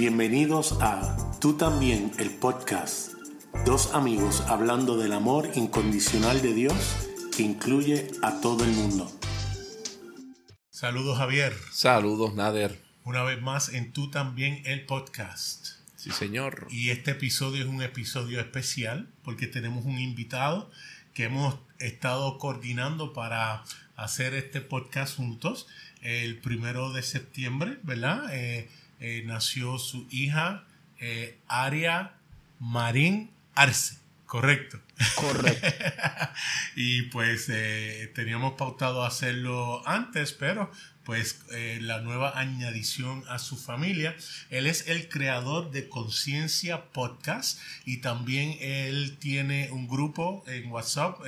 Bienvenidos a Tú también, el podcast. Dos amigos hablando del amor incondicional de Dios que incluye a todo el mundo. Saludos Javier. Saludos Nader. Una vez más en Tú también, el podcast. Sí, señor. Y este episodio es un episodio especial porque tenemos un invitado que hemos estado coordinando para hacer este podcast juntos. El primero de septiembre, ¿verdad? Eh, eh, nació su hija eh, Aria Marín Arce. Correcto. Correcto. y pues eh, teníamos pautado hacerlo antes, pero pues la nueva añadición a su familia. Él es el creador de Conciencia Podcast y también él tiene un grupo en WhatsApp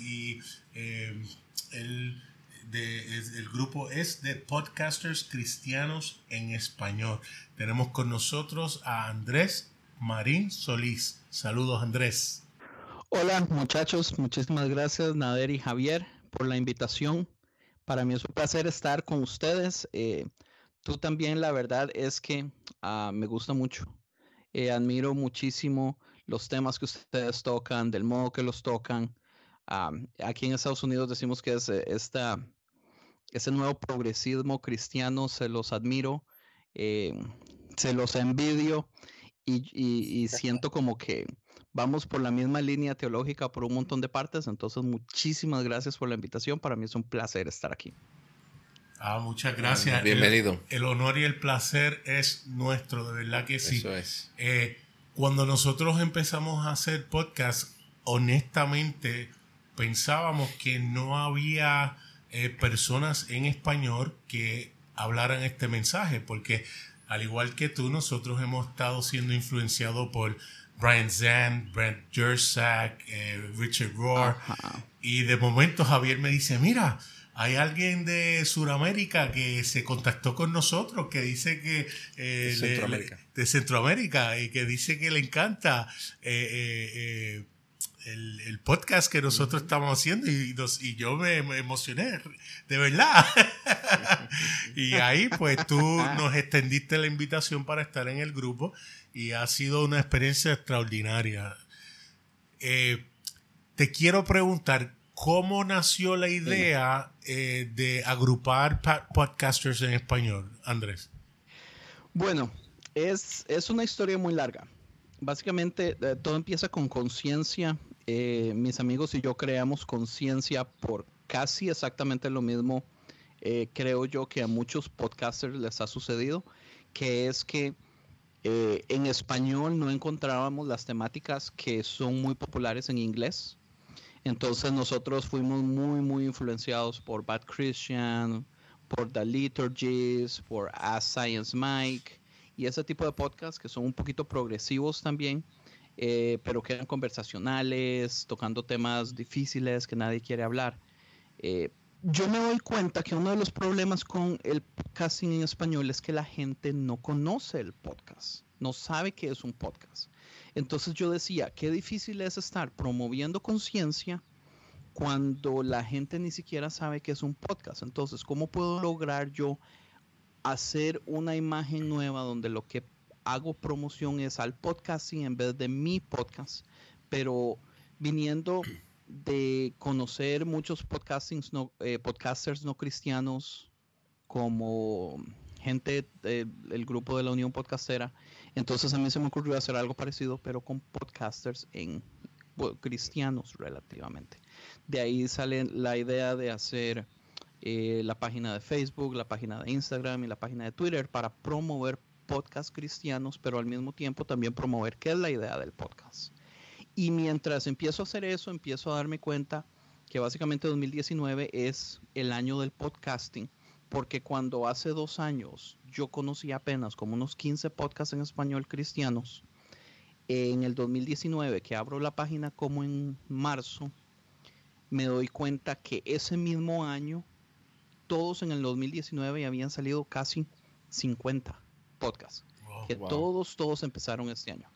y él el grupo es de podcasters cristianos en español. Tenemos con nosotros a Andrés Marín Solís. Saludos Andrés. Hola muchachos, muchísimas gracias Nader y Javier por la invitación. Para mí es un placer estar con ustedes. Eh, tú también, la verdad es que ah, me gusta mucho. Eh, admiro muchísimo los temas que ustedes tocan, del modo que los tocan. Ah, aquí en Estados Unidos decimos que es eh, esta ese nuevo progresismo cristiano se los admiro, eh, se los envidio y, siento como que vamos por la misma línea teológica por un montón de partes. Entonces, muchísimas gracias por la invitación. Para mí es un placer estar aquí. Ah, muchas gracias. Bienvenido. El, honor y el placer es nuestro, de verdad que sí. Eso es. Eh, cuando nosotros empezamos a hacer podcast, honestamente pensábamos que no había eh, personas en español que hablaran este mensaje, porque al igual que tú, nosotros hemos estado siendo influenciados por Brian Zan, Brent Jersak, eh, Richard Rohr, y de momento Javier me dice, mira, hay alguien de Sudamérica que se contactó con nosotros, que dice que... Eh, Centroamérica. de Centroamérica, y que dice que le encanta el, podcast que nosotros estamos haciendo y, y yo me, emocioné, de verdad. y ahí pues tú nos extendiste la invitación para estar en el grupo y ha sido una experiencia extraordinaria. Eh, te quiero preguntar, ¿cómo nació la idea eh, de agrupar podcasters en español, Andrés? Bueno, es, es una historia muy larga. Básicamente eh, todo empieza con conciencia eh, mis amigos y yo creamos conciencia por casi exactamente lo mismo, eh, creo yo que a muchos podcasters les ha sucedido, que es que eh, en español no encontrábamos las temáticas que son muy populares en inglés. Entonces nosotros fuimos muy, muy influenciados por Bad Christian, por The Liturgies, por Ask Science Mike y ese tipo de podcasts que son un poquito progresivos también eh, pero que eran conversacionales, tocando temas difíciles que nadie quiere hablar. Eh, yo me doy cuenta que uno de los problemas con el podcasting en español es que la gente no conoce el podcast, no sabe qué es un podcast. Entonces yo decía, qué difícil es estar promoviendo conciencia cuando la gente ni siquiera sabe qué es un podcast. Entonces, ¿cómo puedo lograr yo hacer una imagen nueva donde lo que hago promoción es al podcasting en vez de mi podcast, pero viniendo de conocer muchos podcastings no, eh, podcasters no cristianos como gente del grupo de la Unión Podcastera, entonces a mí se me ocurrió hacer algo parecido, pero con podcasters en cristianos relativamente. De ahí sale la idea de hacer eh, la página de Facebook, la página de Instagram y la página de Twitter para promover podcast cristianos, pero al mismo tiempo también promover qué es la idea del podcast. Y mientras empiezo a hacer eso, empiezo a darme cuenta que básicamente 2019 es el año del podcasting, porque cuando hace dos años yo conocí apenas como unos 15 podcasts en español cristianos, en el 2019, que abro la página como en marzo, me doy cuenta que ese mismo año, todos en el 2019 habían salido casi 50 podcast. que todos, todos empezaron este año.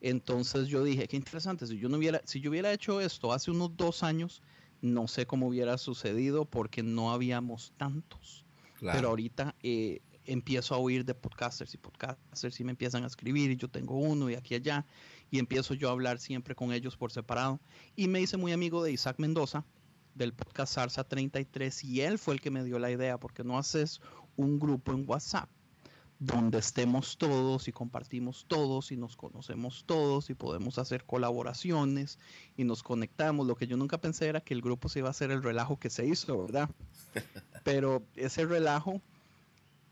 Entonces yo dije, qué interesante, si yo, no hubiera, si yo hubiera hecho esto hace unos dos años, no sé cómo hubiera sucedido porque no habíamos tantos. Pero ahorita eh, empiezo a oír de podcasters y podcasters y me empiezan a escribir y yo tengo uno y aquí y allá y empiezo yo a hablar siempre con ellos por separado y me hice muy amigo de Isaac Mendoza del podcast Sarsa 33 y él fue el que me dio la idea porque no haces un grupo en WhatsApp donde estemos todos y compartimos todos y nos conocemos todos y podemos hacer colaboraciones y nos conectamos. Lo que yo nunca pensé era que el grupo se iba a hacer el relajo que se hizo, ¿verdad? Pero ese relajo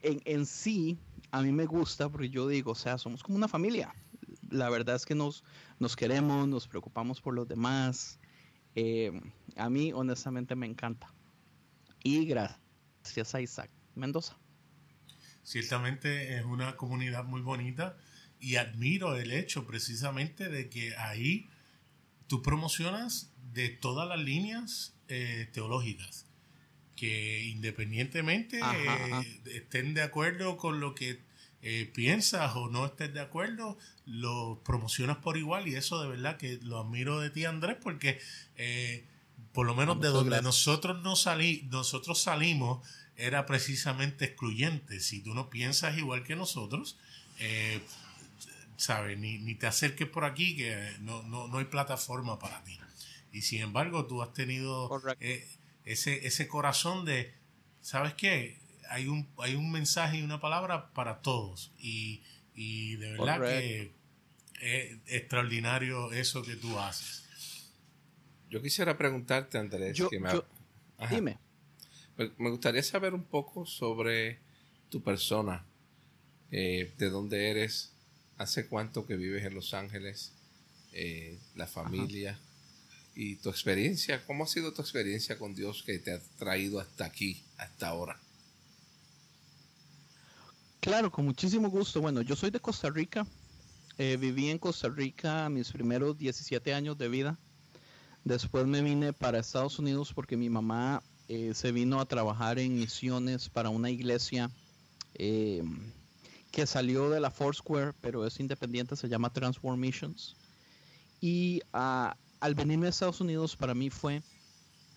en, en sí a mí me gusta porque yo digo, o sea, somos como una familia. La verdad es que nos, nos queremos, nos preocupamos por los demás. Eh, a mí honestamente me encanta. Y gracias a Isaac Mendoza. Ciertamente es una comunidad muy bonita y admiro el hecho precisamente de que ahí tú promocionas de todas las líneas eh, teológicas que independientemente eh, estén de acuerdo con lo que eh, piensas o no estés de acuerdo, lo promocionas por igual y eso de verdad que lo admiro de ti Andrés porque por lo menos de donde nosotros no salí, nosotros salimos era precisamente excluyente. Si tú no piensas igual que nosotros, eh, ¿sabes? Ni, te acerques por aquí que no, no, hay plataforma para ti. Y sin embargo, tú has tenido eh, ese, ese corazón de, ¿sabes qué? Hay un, hay un mensaje y una palabra para todos. Y, de verdad que es extraordinario eso que tú haces. Yo quisiera preguntarte, Andrés, que me... dime. Me gustaría saber un poco sobre tu persona, eh, de dónde eres, hace cuánto que vives en Los Ángeles, eh, la familia y tu experiencia. ¿Cómo ha sido tu experiencia con Dios que te ha traído hasta aquí, hasta ahora? Claro, con muchísimo gusto. Bueno, yo soy de Costa Rica. Eh, viví en Costa Rica mis primeros 17 años de vida. Después me vine para Estados Unidos porque mi mamá eh, se vino a trabajar en misiones para una iglesia eh, que salió de la Foursquare, pero es independiente, se llama Transform Missions. Y ah, al venirme a Estados Unidos para mí fue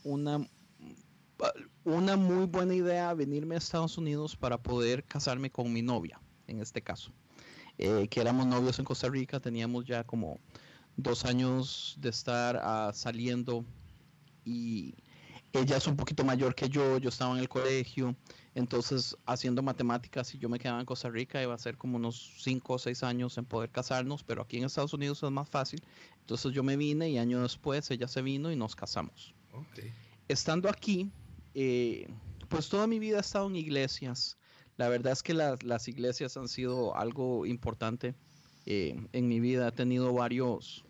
una, una muy buena idea venirme a Estados Unidos para poder casarme con mi novia, en este caso. Eh, que éramos novios en Costa Rica, teníamos ya como dos años de estar ah, saliendo y ella es un poquito mayor que yo, yo estaba en el colegio, entonces haciendo matemáticas, si yo me quedaba en Costa Rica, iba a ser como unos 5 o 6 años en poder casarnos, pero aquí en Estados Unidos es más fácil. Entonces yo me vine y año después ella se vino y nos casamos. Estando aquí, eh, pues toda mi vida he estado en iglesias. La verdad es que las iglesias han sido algo importante eh, en mi vida. He tenido varios,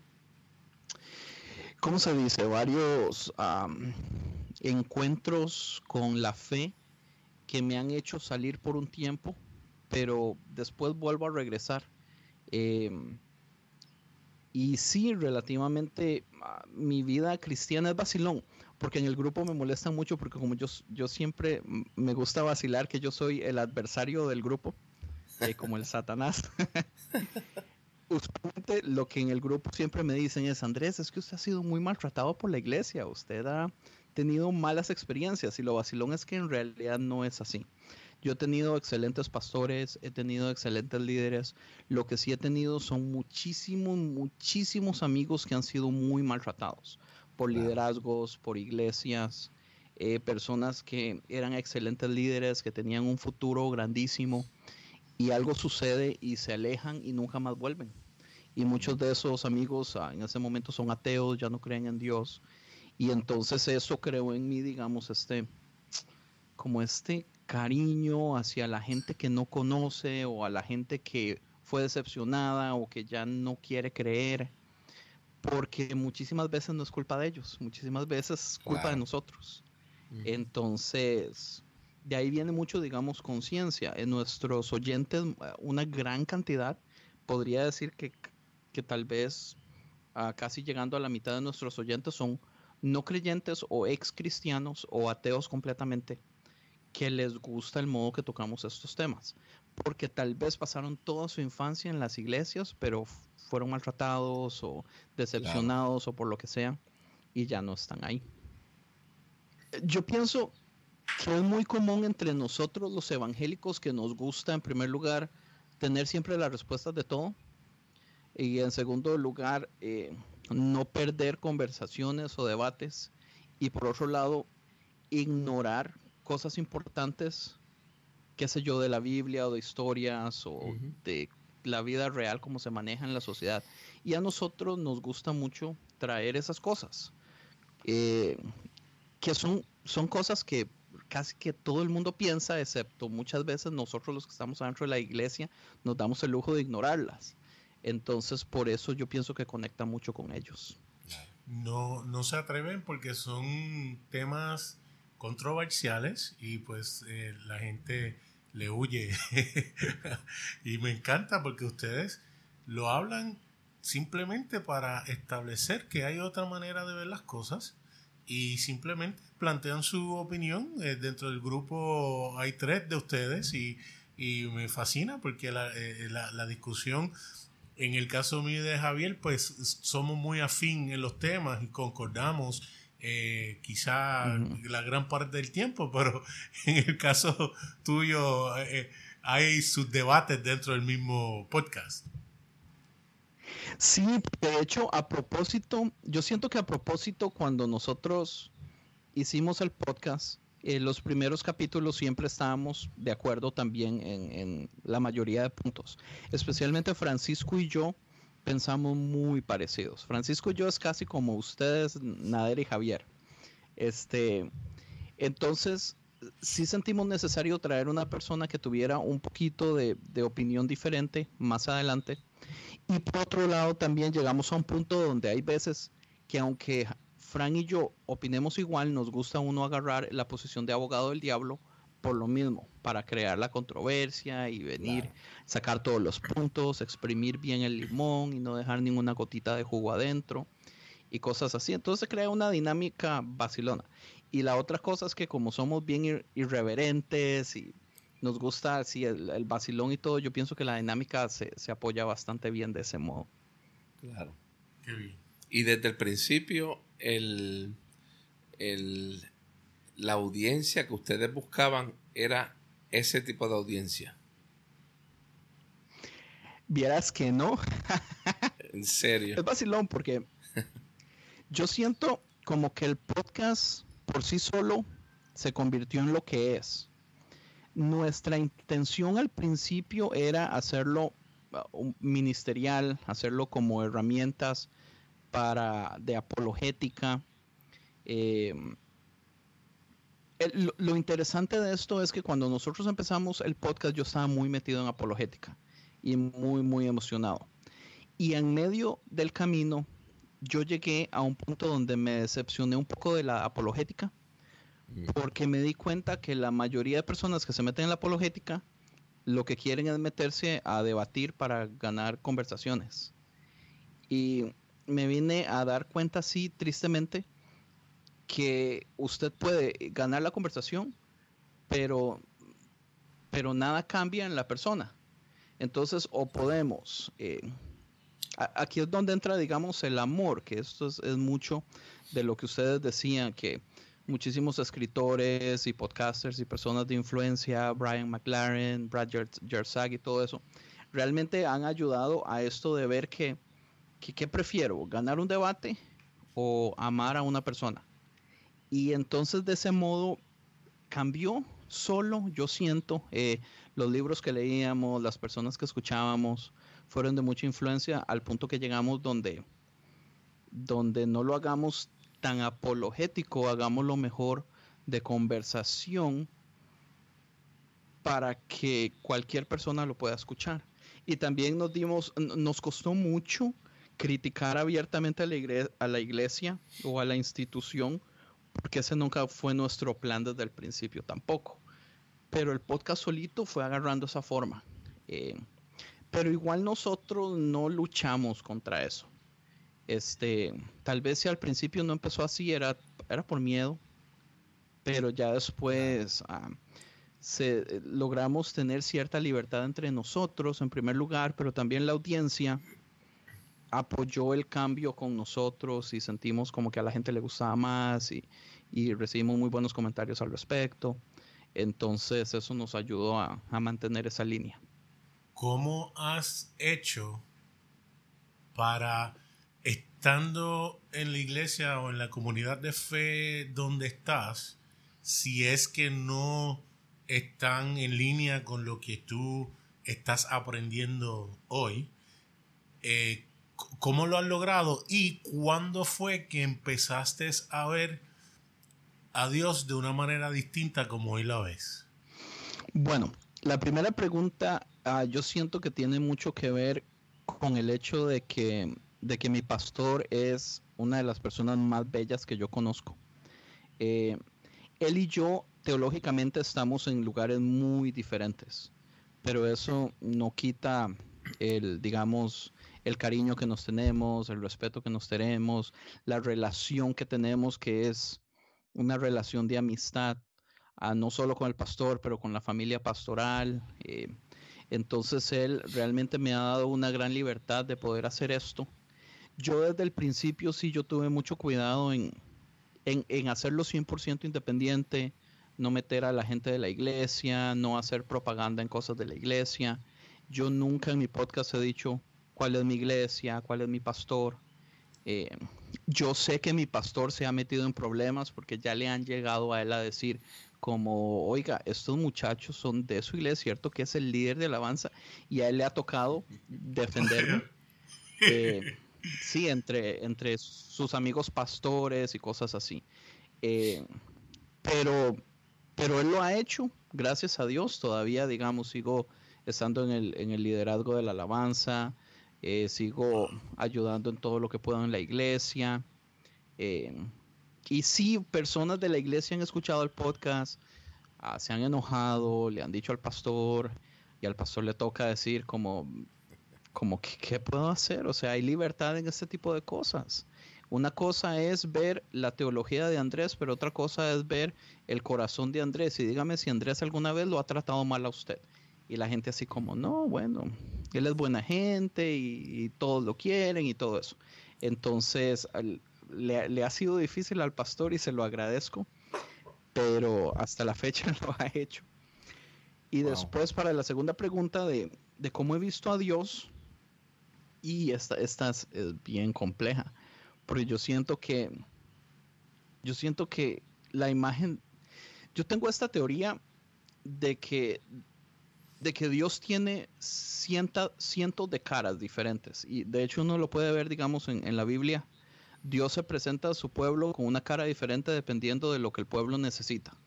¿cómo se dice? Varios encuentros con la fe que me han hecho salir por un tiempo, pero después vuelvo a regresar. Em, y sí, relativamente ah, mi vida cristiana es vacilón, porque en el grupo me molesta mucho porque como yo, yo siempre me gusta vacilar que yo soy el adversario del grupo, eh, como el Satanás. Usualmente lo que en el grupo siempre me dicen es, Andrés, es que usted ha sido muy maltratado por la iglesia, usted ha tenido malas experiencias y lo vacilón es que en realidad no es así. Yo he tenido excelentes pastores, he tenido excelentes líderes. Lo que sí he tenido son muchísimos, muchísimos amigos que han sido muy maltratados por liderazgos, por iglesias, eh, personas que eran excelentes líderes, que tenían un futuro grandísimo y algo sucede y se alejan y nunca más vuelven. Y muchos de esos amigos ah, en ese momento son ateos, ya no creen en Dios y entonces eso creó en mí, digamos, este, como este cariño hacia la gente que no conoce o a la gente que fue decepcionada o que ya no quiere creer, porque muchísimas veces no es culpa de ellos, muchísimas veces es culpa de nosotros. Entonces, de ahí viene mucho, digamos, conciencia. En nuestros oyentes, una gran cantidad, podría decir que, que tal vez ah, casi llegando a la mitad de nuestros oyentes son no creyentes o ex cristianos o ateos completamente que les gusta el modo que tocamos estos temas, porque tal vez pasaron toda su infancia en las iglesias, pero fueron maltratados o decepcionados o por lo que sea, y ya no están ahí. Yo pienso que es muy común entre nosotros los evangélicos que nos gusta en primer lugar tener siempre las respuestas de todo y en segundo lugar eh, no perder conversaciones o debates y por otro lado ignorar cosas importantes, qué sé yo, de la Biblia o de historias o de la vida real, cómo se maneja en la sociedad. Y a nosotros nos gusta mucho traer esas cosas, eh, que son, son cosas que casi que todo el mundo piensa, excepto muchas veces nosotros los que estamos dentro de la iglesia nos damos el lujo de ignorarlas. Entonces, por eso yo pienso que conecta mucho con ellos. No, no se atreven porque son temas controversiales y pues eh, la gente le huye. y me encanta porque ustedes lo hablan simplemente para establecer que hay otra manera de ver las cosas y simplemente plantean su opinión. Eh, dentro del grupo hay tres de ustedes y, me fascina porque la, eh, la, discusión, en el caso mío de Javier, pues somos muy afín en los temas y concordamos. Eh, quizá la gran parte del tiempo, pero en el caso tuyo hay sus debates dentro del mismo podcast. Sí, de hecho, a propósito, yo siento que a propósito, cuando nosotros hicimos el podcast, en los primeros capítulos siempre estábamos de acuerdo también en, la mayoría de puntos. Especialmente Francisco y yo pensamos muy parecidos. Francisco y yo es casi como ustedes, Nader y Javier. Este, entonces, sí sentimos necesario traer una persona que tuviera un poquito de, de opinión diferente más adelante y por otro lado, también llegamos a un punto donde hay veces que aunque Fran y yo opinemos igual, nos gusta uno agarrar la posición de abogado del diablo por lo mismo, para crear la controversia y venir, sacar todos los puntos, exprimir bien el limón y no dejar ninguna gotita de jugo adentro y cosas así. Entonces se crea una dinámica vacilona. Y la otra cosa es que como somos bien irreverentes y nos gusta sí, el, el, vacilón y todo, yo pienso que la dinámica se, apoya bastante bien de ese modo. Claro. Y desde el principio, el, la audiencia que ustedes buscaban era ese tipo de audiencia. Vieras que no. en serio. Es vacilón porque yo siento como que el podcast por sí solo se convirtió en lo que es nuestra intención al principio era hacerlo uh, ministerial, hacerlo como herramientas para de apologética. Em, lo, interesante de esto es que cuando nosotros empezamos el podcast yo estaba muy metido en apologética y muy muy emocionado. Y en medio del camino yo llegué a un punto donde me decepcioné un poco de la apologética porque me di cuenta que la mayoría de personas que se meten en la apologética lo que quieren es meterse a debatir para ganar conversaciones. Y me vine a dar cuenta así tristemente que usted puede ganar la conversación, pero, pero nada cambia en la persona. Entonces, o podemos, eh, aquí es donde entra, digamos, el amor, que esto es, es mucho de lo que ustedes decían, que muchísimos escritores y podcasters y personas de influencia, Brian McLaren, Brad Jersag y todo eso, realmente han ayudado a esto de ver que, ¿qué prefiero? ¿Ganar un debate o amar a una persona? Y entonces de ese modo cambió solo, yo siento, eh, los libros que leíamos, las personas que escuchábamos, fueron de mucha influencia al punto que llegamos donde, donde no lo hagamos tan apologético, hagámoslo mejor de conversación para que cualquier persona lo pueda escuchar. Y también nos dimos, nos costó mucho criticar abiertamente a la, iglesia, a la iglesia o a la institución, porque ese nunca fue nuestro plan desde el principio tampoco. Pero el podcast solito fue agarrando esa forma. Eh, pero igual nosotros no luchamos contra eso. Este, tal vez si al principio no empezó así, era, era por miedo, pero ya después ah, se, logramos tener cierta libertad entre nosotros, en primer lugar, pero también la audiencia apoyó el cambio con nosotros y sentimos como que a la gente le gustaba más y, y recibimos muy buenos comentarios al respecto. Entonces eso nos ayudó a, a mantener esa línea. ¿Cómo has hecho para, estando en la iglesia o en la comunidad de fe donde estás, si es que no están en línea con lo que tú estás aprendiendo hoy, eh, ¿cómo lo has logrado y cuándo fue que empezaste a ver a Dios de una manera distinta como hoy la ves? Bueno, la primera pregunta ah, yo siento que tiene mucho que ver con el hecho de que, de que mi pastor es una de las personas más bellas que yo conozco. Eh, él y yo teológicamente estamos en lugares muy diferentes, pero eso no quita el, digamos, el cariño que nos tenemos, el respeto que nos tenemos, la relación que tenemos, que es una relación de amistad, ah, no solo con el pastor, pero con la familia pastoral. Eh, entonces él realmente me ha dado una gran libertad de poder hacer esto. Yo desde el principio sí, yo tuve mucho cuidado en, en, en hacerlo 100% independiente, no meter a la gente de la iglesia, no hacer propaganda en cosas de la iglesia. Yo nunca en mi podcast he dicho cuál es mi iglesia, cuál es mi pastor. Eh, yo sé que mi pastor se ha metido en problemas porque ya le han llegado a él a decir como, oiga, estos muchachos son de su iglesia, ¿cierto? Que es el líder de alabanza y a él le ha tocado defenderme. Eh, sí, entre, entre sus amigos pastores y cosas así. Eh, pero, pero él lo ha hecho, gracias a Dios, todavía, digamos, sigo estando en el, en el liderazgo de la alabanza, eh, sigo ayudando en todo lo que puedo en la iglesia. Eh, y sí, personas de la iglesia han escuchado el podcast, ah, se han enojado, le han dicho al pastor y al pastor le toca decir como, como ¿qué, puedo hacer? O sea, hay libertad en este tipo de cosas. Una cosa es ver la teología de Andrés, pero otra cosa es ver el corazón de Andrés. Y dígame si Andrés alguna vez lo ha tratado mal a usted. Y la gente así como, no, bueno, él es buena gente y, todos lo quieren y todo eso. Entonces, le, ha sido difícil al pastor y se lo agradezco, pero hasta la fecha lo ha hecho. Y después para la segunda pregunta de, cómo he visto a Dios, y esta, esta es, bien compleja, porque yo siento que, yo siento que la imagen, yo tengo esta teoría de que de que Dios tiene cientos de caras diferentes. Y de hecho uno lo puede ver, digamos, en, la Biblia. Dios se presenta a su pueblo con una cara diferente dependiendo de lo que el pueblo necesita.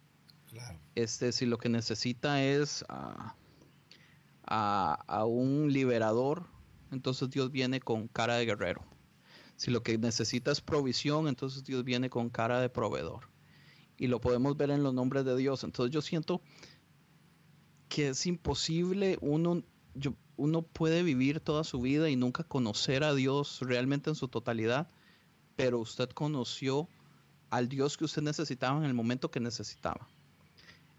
Este, si lo que necesita es a, a, un liberador, entonces Dios viene con cara de guerrero. Si lo que necesita es provisión, entonces Dios viene con cara de proveedor. Y lo podemos ver en los nombres de Dios. Entonces yo siento que es imposible, uno, yo, uno puede vivir toda su vida y nunca conocer a Dios realmente en su totalidad, pero usted conoció al Dios que usted necesitaba en el momento que necesitaba.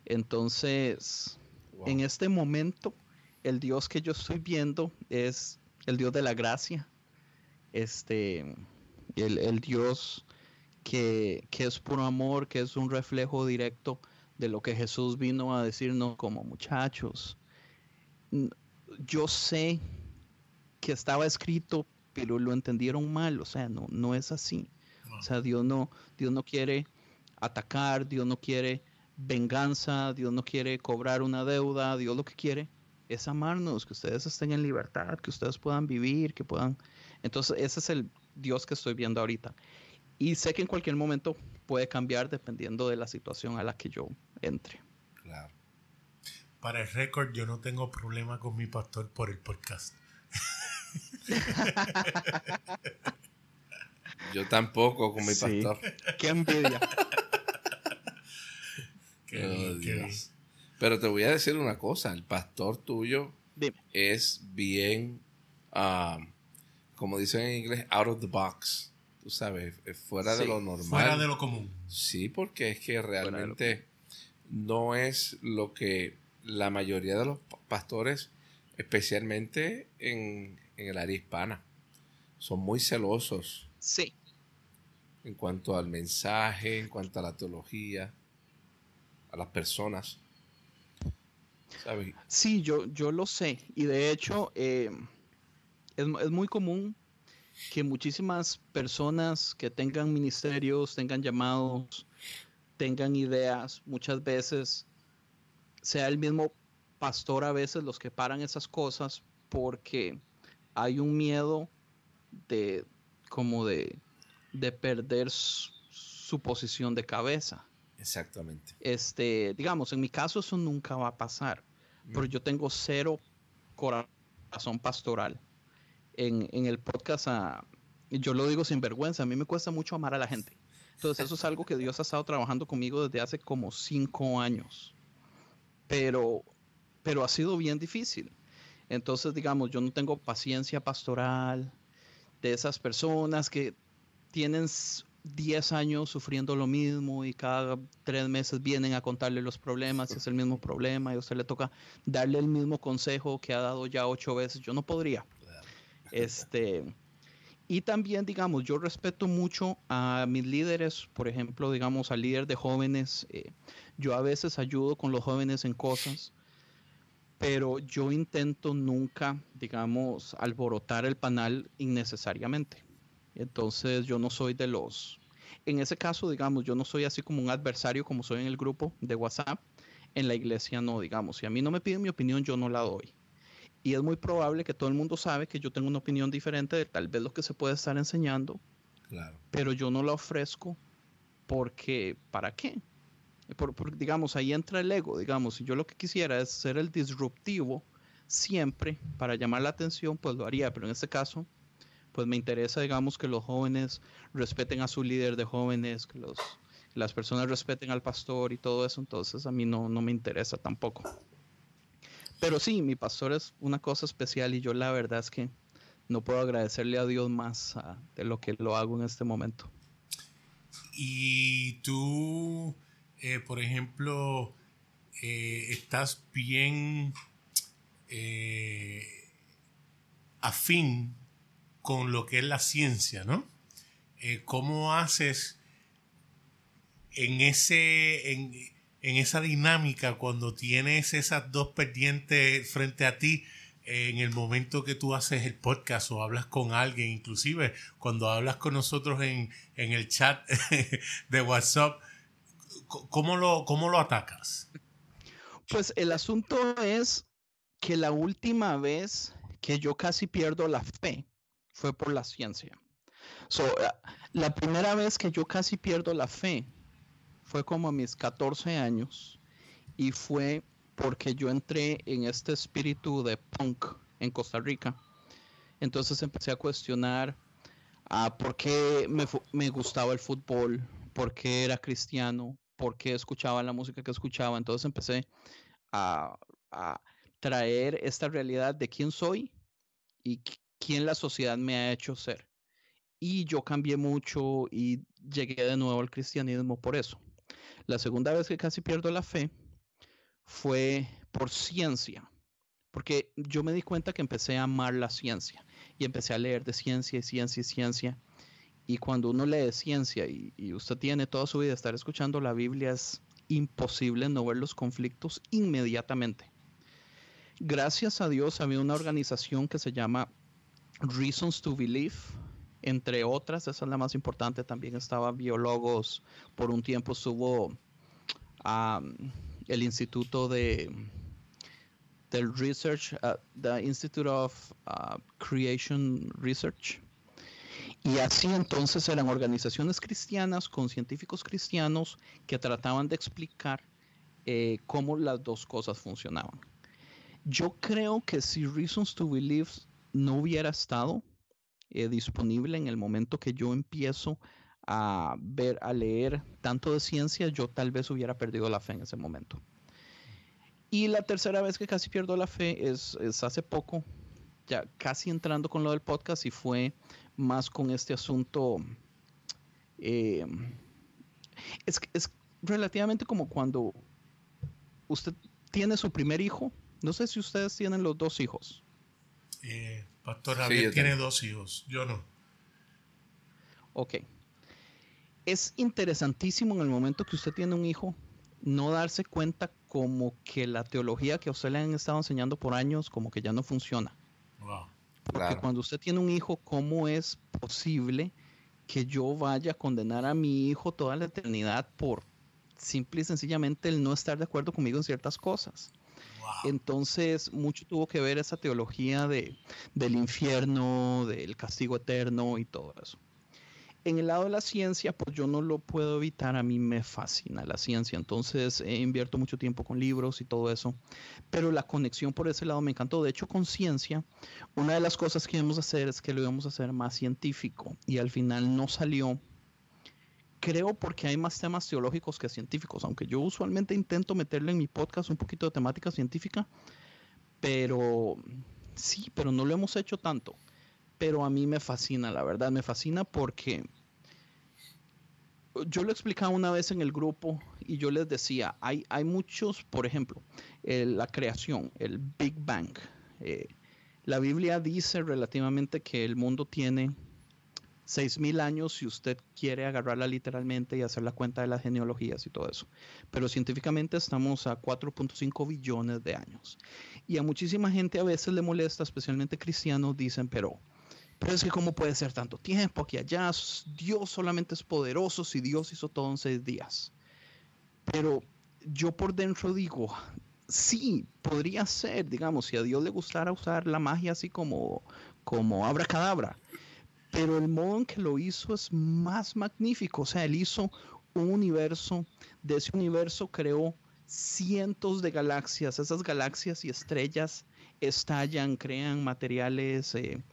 Entonces, en este momento, el Dios que yo estoy viendo es el Dios de la gracia, este, el, el Dios que, que, es puro amor, que es un reflejo directo de lo que Jesús vino a decirnos como muchachos. Yo sé que estaba escrito, pero lo entendieron mal, o sea, no, no es así. O sea, Dios no, Dios no quiere atacar, Dios no quiere venganza, Dios no quiere cobrar una deuda, Dios lo que quiere es amarnos, que ustedes estén en libertad, que ustedes puedan vivir, que puedan... Entonces, ese es el Dios que estoy viendo ahorita. Y sé que en cualquier momento puede cambiar dependiendo de la situación a la que yo entre. Claro. Para el récord, yo no tengo problema con mi pastor por el podcast. yo tampoco con mi pastor. Qué envidia. qué, oh, Pero te voy a decir una cosa, el pastor tuyo es bien, ah, como dicen en inglés, out of the box tú sabes, fuera de lo normal. Fuera de lo común. Sí, porque es que realmente no es lo que la mayoría de los pastores, especialmente en, el área hispana, son muy celosos. Sí. en cuanto al mensaje, en cuanto a la teología, a las personas. ¿Sabes? Sí, yo, yo lo sé. Y de hecho, eh, es, es muy común que muchísimas personas que tengan ministerios, tengan llamados, tengan ideas, muchas veces sea el mismo pastor a veces los que paran esas cosas porque hay un miedo de como de, de perder su, posición de cabeza. Exactamente. Este, digamos, en mi caso eso nunca va a pasar, pero yo tengo cero corazón pastoral. En, en el podcast, ah, yo lo digo sin vergüenza, a mí me cuesta mucho amar a la gente. Entonces eso es algo que Dios ha estado trabajando conmigo desde hace como cinco años. Pero pero ha sido bien difícil. Entonces, digamos, yo no tengo paciencia pastoral de esas personas que tienen 10 años sufriendo lo mismo y cada tres meses vienen a contarle los problemas, es el mismo problema y a usted le toca darle el mismo consejo que ha dado ya ocho veces. Yo no podría. Este, y también, digamos, yo respeto mucho a mis líderes, por ejemplo, digamos, al líder de jóvenes. Eh, yo a veces ayudo con los jóvenes en cosas pero yo intento nunca, digamos, alborotar el panal innecesariamente. Entonces yo no soy de los, en ese caso, digamos, yo no soy así como un adversario como soy en el grupo de WhatsApp. En la iglesia no, digamos, si a mí no me piden mi opinión, yo no la doy. Y es muy probable que todo el mundo sabe que yo tengo una opinión diferente de tal vez lo que se puede estar enseñando. Claro. Pero yo no la ofrezco porque, ¿para qué? por, digamos, ahí entra el ego, digamos, si yo lo que quisiera es ser el disruptivo siempre para llamar la atención, pues lo haría, pero en este caso, pues me interesa, digamos, que los jóvenes respeten a su líder de jóvenes, que los, las personas respeten al pastor y todo eso, entonces a mí no, no me interesa tampoco. Pero sí, mi pastor es una cosa especial y yo la verdad es que no puedo agradecerle a Dios más ah, de lo que lo hago en este momento. Y tú eh, por ejemplo, eh, estás bien eh, afín con lo que es la ciencia, ¿no? ¿Cómo haces en, ese, en, esa dinámica cuando tienes esas dos pendientes frente a ti? en el momento que tú haces el podcast o hablas con alguien, inclusive cuando hablas con nosotros en, en el chat de WhatsApp, ¿cómo lo, cómo lo atacas? Pues el asunto es que la última vez que yo casi pierdo la fe fue por la ciencia. Eh, la primera vez que yo casi pierdo la fe fue como a mis 14 años y fue porque yo entré en este espíritu de punk en Costa Rica. Entonces empecé a cuestionar ah, por qué me, me, gustaba el fútbol, por qué era cristiano, por qué escuchaba la música que escuchaba. Entonces empecé a, traer esta realidad de quién soy y quién la sociedad me ha hecho ser. Y yo cambié mucho y llegué de nuevo al cristianismo por eso. La segunda vez que casi pierdo la fe fue por ciencia, porque yo me di cuenta que empecé a amar la ciencia y empecé a leer de ciencia y ciencia y ciencia y cuando uno lee ciencia y, usted tiene toda su vida estar escuchando la Biblia, es imposible no ver los conflictos inmediatamente. Gracias a Dios había una organización que se llama Reasons to Believe, entre otras, esa es la más importante, también estaba Biólogos, por un tiempo estuvo el Instituto de del Research, uh, the Institute of uh, Creation Research, y así entonces eran organizaciones cristianas con científicos cristianos que trataban de explicar eh, cómo las dos cosas funcionaban. Yo creo que si Reasons to Believe no hubiera estado eh, disponible en el momento que yo empiezo a ver, a leer tanto de ciencia, yo tal vez hubiera perdido la fe en ese momento. Y la tercera vez que casi pierdo la fe es, es hace poco, ya casi entrando con lo del podcast y fue más con este asunto. Eh, es, es relativamente como cuando usted tiene su primer hijo. No sé si ustedes tienen los dos hijos. Eh, Pastor Javier tiene dos hijos, yo no. Ok. es interesantísimo en el momento que usted tiene un hijo, no darse cuenta como que la teología que a usted le han estado enseñando por años, como que ya no funciona. Porque cuando usted tiene un hijo, ¿cómo es posible que yo vaya a condenar a mi hijo toda la eternidad por simple y sencillamente el no estar de acuerdo conmigo en ciertas cosas? Entonces, mucho tuvo que ver esa teología de, del infierno, del castigo eterno y todo eso. En el lado de la ciencia, pues yo no lo puedo evitar, a mí me fascina la ciencia, entonces eh, invierto mucho tiempo con libros y todo eso, pero la conexión por ese lado me encantó. De hecho, con ciencia, una de las cosas que íbamos a hacer es que lo íbamos a hacer más científico y al final no salió creo porque hay más temas teológicos que científicos, aunque yo usualmente intento meterle en mi podcast un poquito de temática científica, pero sí, pero no lo hemos hecho tanto. Pero a mí me fascina, la verdad, me fascina porque yo lo explicaba una vez en el grupo y yo les decía, hay, hay muchos, por ejemplo, la creación, el Big Bang. Eh, la Biblia dice relativamente que el mundo tiene 6.000 años si usted quiere agarrarla literalmente y hacer la cuenta de las genealogías y todo eso. Pero científicamente estamos a 4.5 billones de años. Y a muchísima gente a veces le molesta, especialmente cristianos, dicen, pero, pero es que cómo puede ser tanto tiempo aquí allá, Dios solamente es poderoso si Dios hizo todo en seis días. Pero yo por dentro digo, sí, podría ser, digamos, si a Dios le gustara usar la magia así como, como abracadabra pero el modo en que lo hizo es más magnífico. O sea, él hizo un universo, de ese universo creó cientos de galaxias. Esas galaxias y estrellas estallan, crean materiales eh,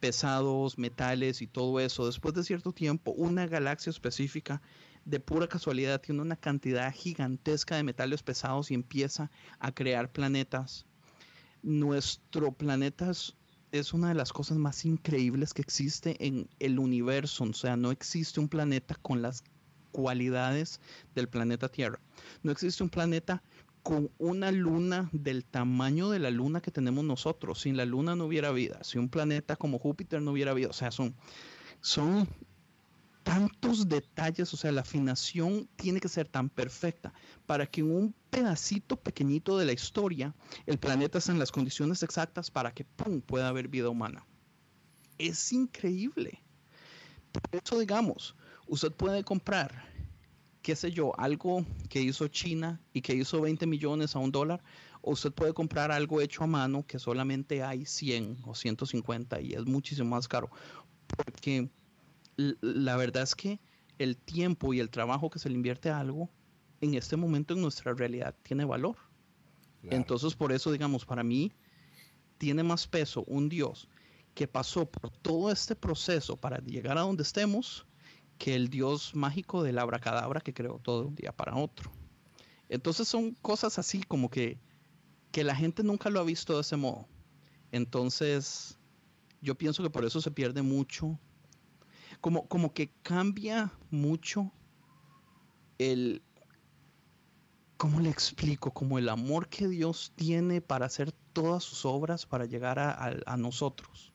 pesados, metales y todo eso. Después de cierto tiempo, una galaxia específica de pura casualidad tiene una cantidad gigantesca de metales pesados y empieza a crear planetas. Nuestro planeta es es una de las cosas más increíbles que existe en el universo. O sea, no existe un planeta con las cualidades del planeta Tierra. No existe un planeta con una luna del tamaño de la luna que tenemos nosotros. Sin la luna no hubiera vida. Si un planeta como Júpiter no hubiera vida. O sea, son, son tantos detalles, o sea, la afinación tiene que ser tan perfecta para que en un pedacito pequeñito de la historia el planeta esté en las condiciones exactas para que ¡pum! pueda haber vida humana. Es increíble. Por eso, digamos, usted puede comprar, qué sé yo, algo que hizo China y que hizo 20 millones a un dólar, o usted puede comprar algo hecho a mano que solamente hay 100 o 150 y es muchísimo más caro. Porque la verdad es que el tiempo y el trabajo que se le invierte a algo en este momento en nuestra realidad tiene valor. Entonces, por eso, digamos, para mí tiene más peso un Dios que pasó por todo este proceso para llegar a donde estemos que el Dios mágico del abracadabra que creó todo de un día para otro. Entonces son cosas así como que, que la gente nunca lo ha visto de ese modo. Entonces, yo pienso que por eso se pierde mucho como, como que cambia mucho el, ¿cómo le explico? Como el amor que Dios tiene para hacer todas sus obras para llegar a, nosotros.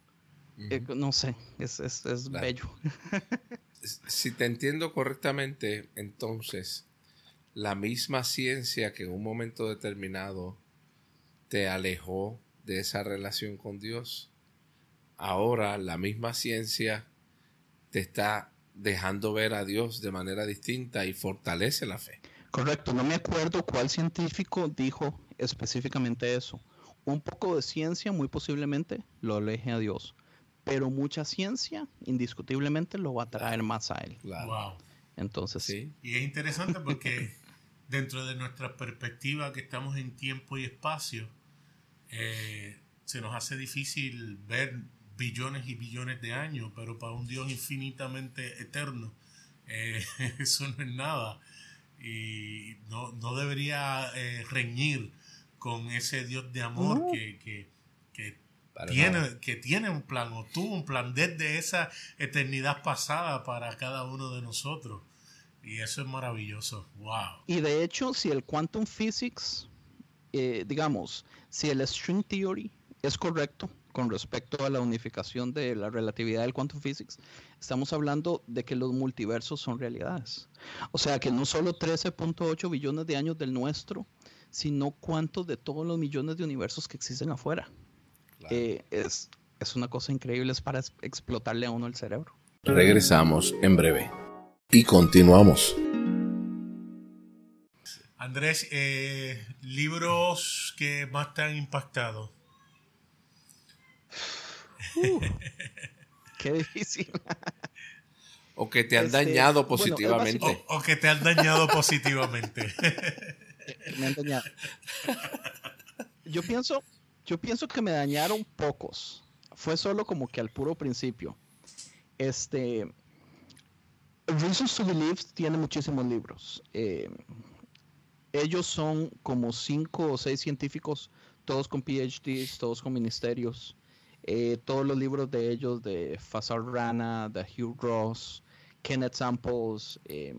Eh, no sé, es, es, bello. si te entiendo correctamente, entonces, la misma ciencia que en un momento determinado te alejó de esa relación con Dios, ahora la misma ciencia te está dejando ver a Dios de manera distinta y fortalece la fe. Correcto, no me acuerdo cuál científico dijo específicamente eso. Un poco de ciencia muy posiblemente lo aleje a Dios, pero mucha ciencia indiscutiblemente lo va a traer más a él. Wow. Entonces, sí. Y es interesante porque dentro de nuestra perspectiva que estamos en tiempo y espacio, eh, se nos hace difícil ver billones y billones de años, pero para un Dios infinitamente eterno, eh, eso no es nada. Y no, debería eh, reñir con ese Dios de amor que, tiene, que tiene un plan o tuvo un plan desde esa eternidad pasada para cada uno de nosotros. Y eso es maravilloso. Wow. Y de hecho, si el quantum physics, eh, digamos, si el string theory es correcto con respecto a la unificación de la relatividad del quantum physics. Estamos hablando de que los multiversos son realidades. O sea que no solo 13.8 billones de años del nuestro, sino cuántos de todos los millones de universos que existen afuera. Eh, es, es una cosa increíble, es para explotarle a uno el cerebro. Regresamos en breve y continuamos. Andrés, eh, libros que más te han impactado. Uh, qué difícil. o que te han este, dañado positivamente. o, que te han dañado positivamente. me han dañado. Yo pienso, yo pienso que me dañaron pocos. Fue solo como que al puro principio. Este. Reasons to Believe tiene muchísimos libros. Eh, ellos son como cinco o seis científicos, todos con PhDs, todos con ministerios. Eh, todos los libros de ellos, de Fasar Rana, de Hugh Ross, Kenneth Samples, eh,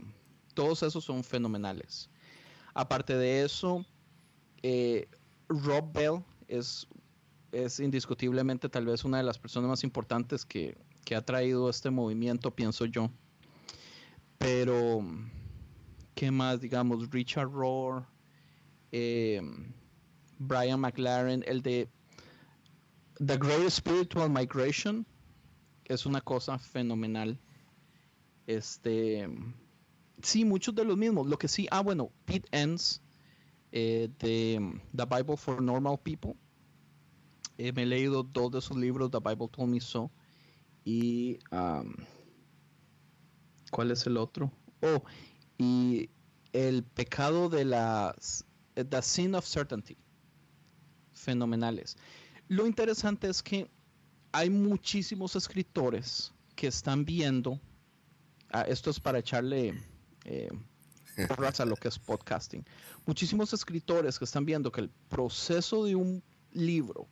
todos esos son fenomenales. Aparte de eso, eh, Rob Bell es, indiscutiblemente tal vez una de las personas más importantes que, que ha traído este movimiento, pienso yo. Pero, ¿qué más? Digamos, Richard Rohr, Brian McLaren, el de The Great Spiritual Migration es una cosa fenomenal. Este, sí, muchos de los mismos. Lo que sí, ah, bueno, Pete Enns eh, de The Bible for Normal People. Eh, me he leído dos de sus libros, The Bible Told Me So. Y, ¿cuál es el otro? Oh, y El pecado de las, The Sin of Certainty. Fenomenales. Lo interesante es que hay muchísimos escritores que están viendo, ah, esto es para echarle eh, a lo que es podcasting, muchísimos escritores que están viendo que el proceso de un libro,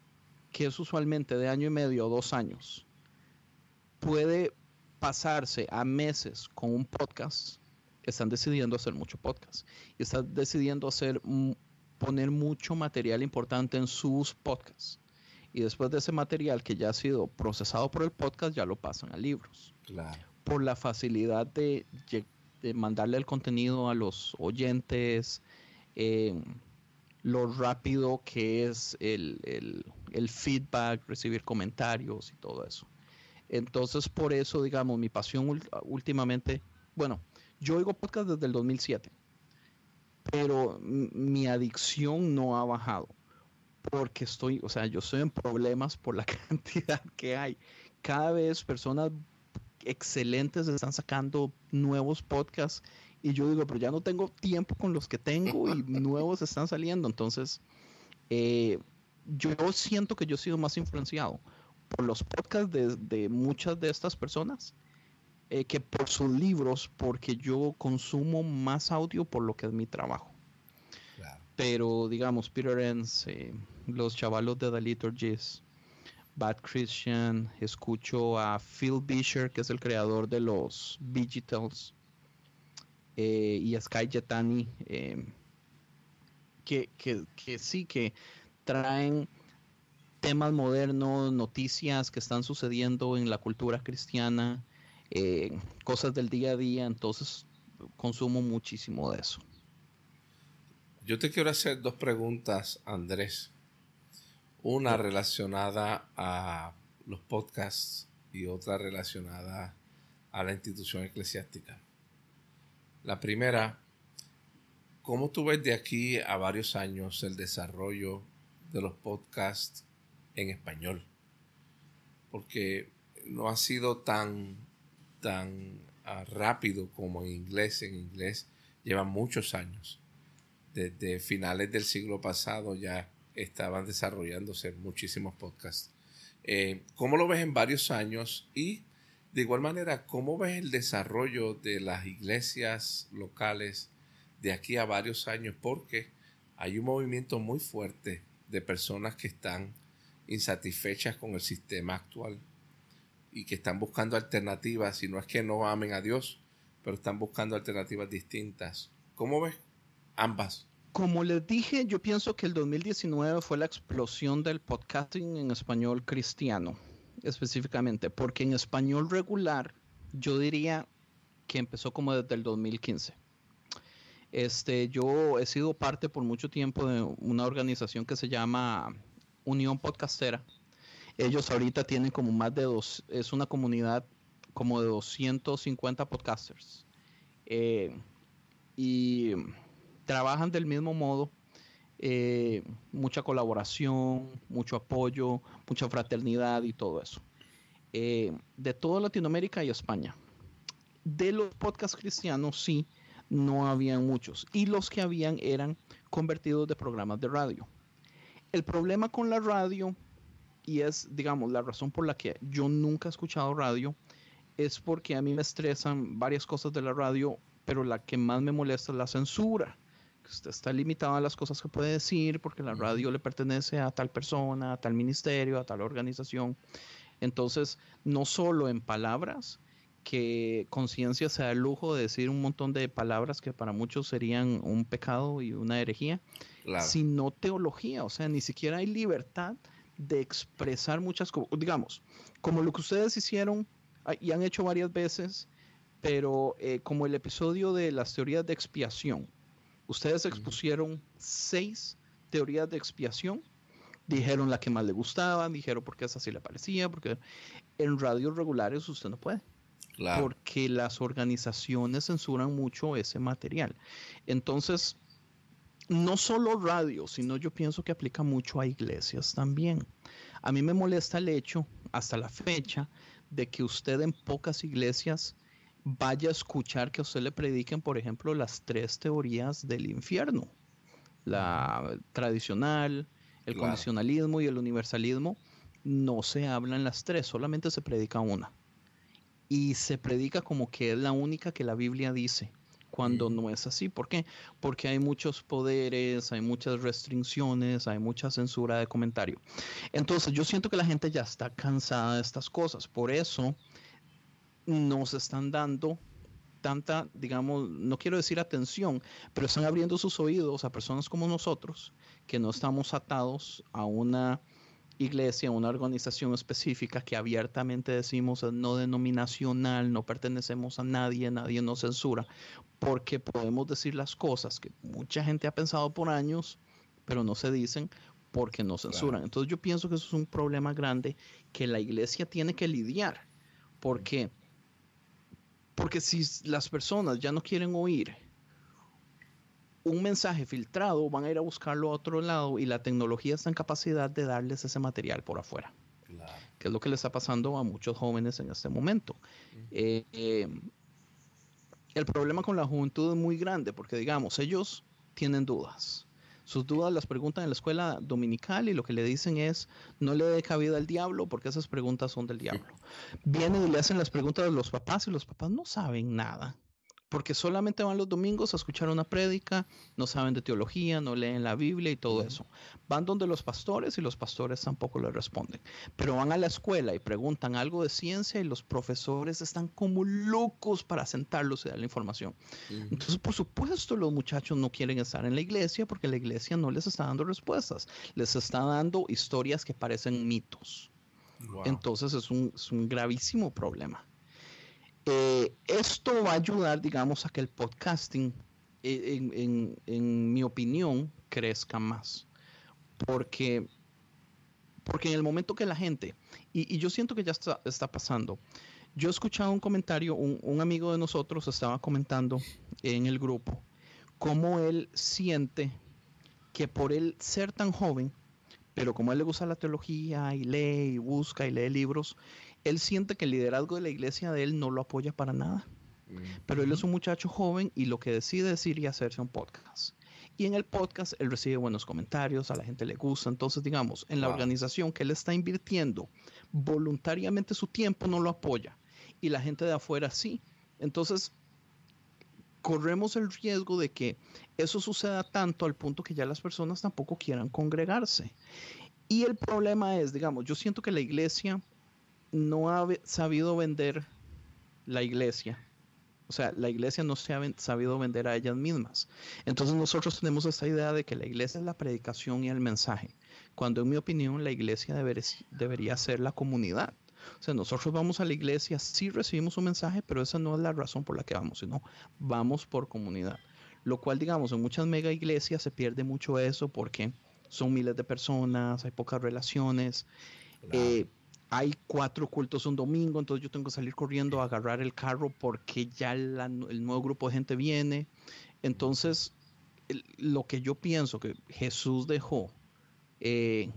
que es usualmente de año y medio o dos años, puede pasarse a meses con un podcast, están decidiendo hacer mucho podcast y están decidiendo hacer poner mucho material importante en sus podcasts y después de ese material que ya ha sido procesado por el podcast, ya lo pasan a libros. Claro. Por la facilidad de, mandarle el contenido a los oyentes, eh, lo rápido que es el, feedback, recibir comentarios y todo eso. Entonces, por eso, digamos, mi pasión últimamente, bueno, yo oigo podcast desde el 2007, pero mi adicción no ha bajado porque estoy, o sea, yo estoy en problemas por la cantidad que hay. Cada vez personas excelentes están sacando nuevos podcasts y yo digo, pero ya no tengo tiempo con los que tengo y nuevos están saliendo. Entonces, eh, yo siento que yo he sido más influenciado por los podcasts de, muchas de estas personas eh, que por sus libros, porque yo consumo más audio por lo que es mi trabajo. Pero digamos, Peter Enns, eh, los chavalos de The Liturgies, Bad Christian, escucho a Phil Bisher, que es el creador de los Digitals, eh, y a Sky Jetani, eh, que, que, sí, que traen temas modernos, noticias que están sucediendo en la cultura cristiana, cosas del día a día, entonces consumo muchísimo de eso. Yo te quiero hacer dos preguntas, Andrés. Una relacionada a los podcasts y otra relacionada a la institución eclesiástica. La primera, ¿cómo tú ves de aquí a varios años el desarrollo de los podcasts en español? Porque no ha sido tan, tan ah, rápido como en inglés. En inglés lleva muchos años desde finales del siglo pasado ya estaban desarrollándose muchísimos podcasts. Eh, ¿Cómo lo ves en varios años? Y de igual manera, ¿cómo ves el desarrollo de las iglesias locales de aquí a varios años? Porque hay un movimiento muy fuerte de personas que están insatisfechas con el sistema actual y que están buscando alternativas, y no es que no amen a Dios, pero están buscando alternativas distintas. ¿Cómo ves ambas Como les dije, yo pienso que el 2019 fue la explosión del podcasting en español cristiano, específicamente, porque en español regular yo diría que empezó como desde el 2015. Este, yo he sido parte por mucho tiempo de una organización que se llama Unión Podcastera. Ellos ahorita tienen como más de dos, es una comunidad como de 250 podcasters. Eh, y trabajan del mismo modo. Eh, mucha colaboración, mucho apoyo, mucha fraternidad y todo eso. Eh, de toda Latinoamérica y España. De los podcasts cristianos, sí, no habían muchos. Y los que habían eran convertidos de programas de radio. El problema con la radio, y es, digamos, la razón por la que yo nunca he escuchado radio, es porque a mí me estresan varias cosas de la radio, pero la que más me molesta es la censura. Está limitado a las cosas que puede decir porque la radio le pertenece a tal persona, a tal ministerio, a tal organización. Entonces, no solo en palabras, que conciencia se da el lujo de decir un montón de palabras que para muchos serían un pecado y una herejía, sino teología, o sea, ni siquiera hay libertad de expresar muchas cosas, digamos, como lo que ustedes hicieron ah, y han hecho varias veces, pero eh, como el episodio de las teorías de expiación, ustedes expusieron seis teorías de expiación dijeron la que más le gustaba, dijeron porque esa sí le parecía, porque en radios regulares usted no puede. Porque las organizaciones censuran mucho ese material. Entonces, no solo radio, sino yo pienso que aplica mucho a iglesias también. A mí me molesta el hecho, hasta la fecha, de que usted en pocas iglesias vaya a escuchar que a usted le prediquen, por ejemplo, las tres teorías del infierno. La tradicional, el condicionalismo y el universalismo. No se hablan las tres, solamente se predica una y se predica como que es la única que la Biblia dice, cuando mm. no es así. ¿Por qué? Porque hay muchos poderes, hay muchas restricciones, hay mucha censura de comentario. Entonces yo siento que la gente ya está cansada de estas cosas, por eso nos están dando tanta, digamos, no quiero decir atención, pero están abriendo sus oídos a personas como nosotros, que no estamos atados a una iglesia, una organización específica que abiertamente decimos no denominacional, no pertenecemos a nadie, nadie nos censura, porque podemos decir las cosas que mucha gente ha pensado por años, pero no se dicen porque no censuran. Entonces yo pienso que eso es un problema grande que la iglesia tiene que lidiar, porque porque si las personas ya no quieren oír un mensaje filtrado, van a ir a buscarlo a otro lado y la tecnología está en capacidad de darles ese material por afuera. Que es lo que le está pasando a muchos jóvenes en este momento. Eh, eh, el problema con la juventud es muy grande porque, digamos, ellos tienen dudas. Sus dudas las preguntan en la escuela dominical y lo que le dicen es, no le dé cabida al diablo porque esas preguntas son del diablo. Vienen y le hacen las preguntas a los papás y los papás no saben nada porque solamente van los domingos a escuchar una prédica, no saben de teología, no leen la Biblia y todo eso. Van donde los pastores y los pastores tampoco les responden. Pero van a la escuela y preguntan algo de ciencia y los profesores están como locos para sentarlos y dar la información. Entonces, por supuesto, los muchachos no quieren estar en la iglesia porque la iglesia no les está dando respuestas, les está dando historias que parecen mitos. Entonces es un, es un gravísimo problema. Eh, esto va a ayudar, digamos, a que el podcasting, eh, en, mi opinión, crezca más. Porque, porque en el momento que la gente, y, yo siento que ya está, está, pasando, yo he escuchado un comentario, un, un amigo de nosotros estaba comentando en el grupo, cómo él siente que por él ser tan joven, pero como él le gusta la teología y lee y busca y lee libros, él siente que el liderazgo de la iglesia de él no lo apoya para nada. Mm. Pero él es un muchacho joven y lo que decide es ir y hacerse un podcast. Y en el podcast él recibe buenos comentarios, a la gente le gusta. Entonces, digamos, en la organización que él está invirtiendo voluntariamente su tiempo no lo apoya. Y la gente de afuera sí. Entonces, corremos el riesgo de que eso suceda tanto al punto que ya las personas tampoco quieran congregarse. Y el problema es, digamos, yo siento que la iglesia no ha sabido vender la iglesia O sea, la iglesia no se ha sabido vender a ellas mismas. Entonces nosotros tenemos esta idea de que la iglesia es la predicación y el mensaje, cuando en mi opinión la iglesia debería ser la comunidad. O sea, nosotros vamos a la iglesia, sí recibimos un mensaje, pero esa no es la razón por la que vamos, sino vamos por comunidad. Lo cual, digamos, en muchas mega iglesias se pierde mucho eso porque son miles de personas, hay pocas relaciones. Eh, hay cuatro cultos un domingo, entonces yo tengo que salir corriendo a agarrar el carro porque ya el nuevo grupo de gente viene. Entonces, lo que yo pienso que Jesús dejó eh,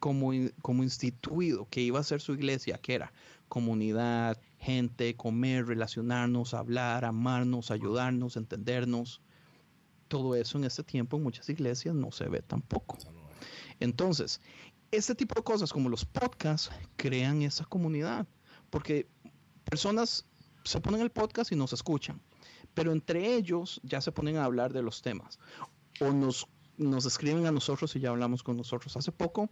como, como instituido que iba a ser su iglesia, que era comunidad, gente, comer, relacionarnos, hablar, amarnos, ayudarnos, entendernos. Todo eso en este tiempo en muchas iglesias no se ve tampoco. Entonces, este tipo de cosas como los podcasts crean esa comunidad, porque personas se ponen el podcast y nos escuchan, pero entre ellos ya se ponen a hablar de los temas. O nos, nos escriben a nosotros y ya hablamos con nosotros. Hace poco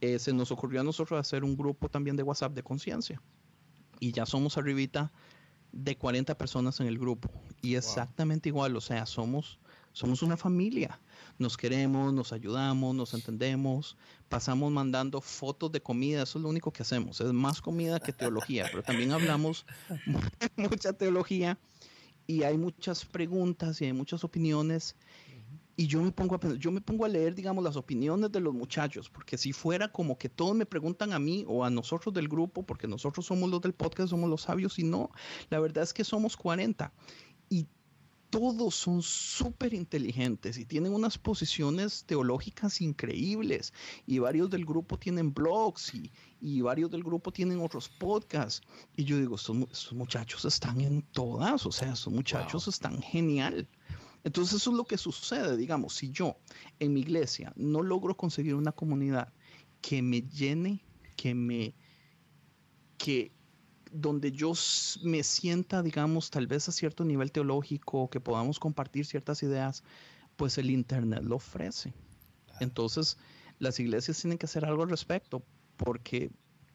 eh, se nos ocurrió a nosotros hacer un grupo también de WhatsApp de conciencia. Y ya somos arribita de 40 personas en el grupo. Y exactamente igual, o sea, somos somos una familia. Nos queremos, nos ayudamos, nos entendemos, pasamos mandando fotos de comida, eso es lo único que hacemos. Es más comida que teología, pero también hablamos mucha teología y hay muchas preguntas y hay muchas opiniones. Y yo me pongo a yo me pongo a leer, digamos, las opiniones de los muchachos, porque si fuera como que todos me preguntan a mí o a nosotros del grupo, porque nosotros somos los del podcast, somos los sabios, y no, la verdad es que somos 40. Y todos son súper inteligentes y tienen unas posiciones teológicas increíbles. Y varios del grupo tienen blogs y, varios del grupo tienen otros podcasts. Y yo digo, estos, muchachos están en todas, o sea, estos muchachos están genial. Entonces eso es lo que sucede, digamos, si yo en mi iglesia no logro conseguir una comunidad que me llene, que me, que, donde yo me sienta, digamos, tal vez a cierto nivel teológico, que podamos compartir ciertas ideas, pues el Internet lo ofrece. Entonces, las iglesias tienen que hacer algo al respecto, porque,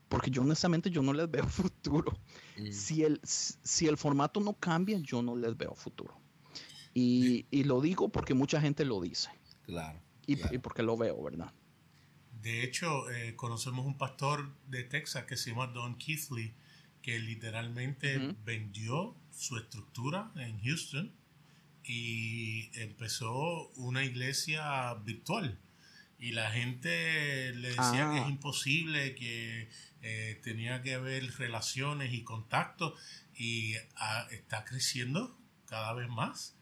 porque yo honestamente yo no les veo futuro. Mm. Si, el, si el formato no cambia, yo no les veo futuro. Y, lo digo porque mucha gente lo dice. Claro. Y, porque lo veo, ¿verdad? De hecho, eh, conocemos un pastor de Texas que se llama Don Keithley, que literalmente vendió su estructura en Houston y empezó una iglesia virtual. Y la gente le decía que es ah. imposible, que eh, tenía que haber relaciones y contactos y ah, está creciendo cada vez más.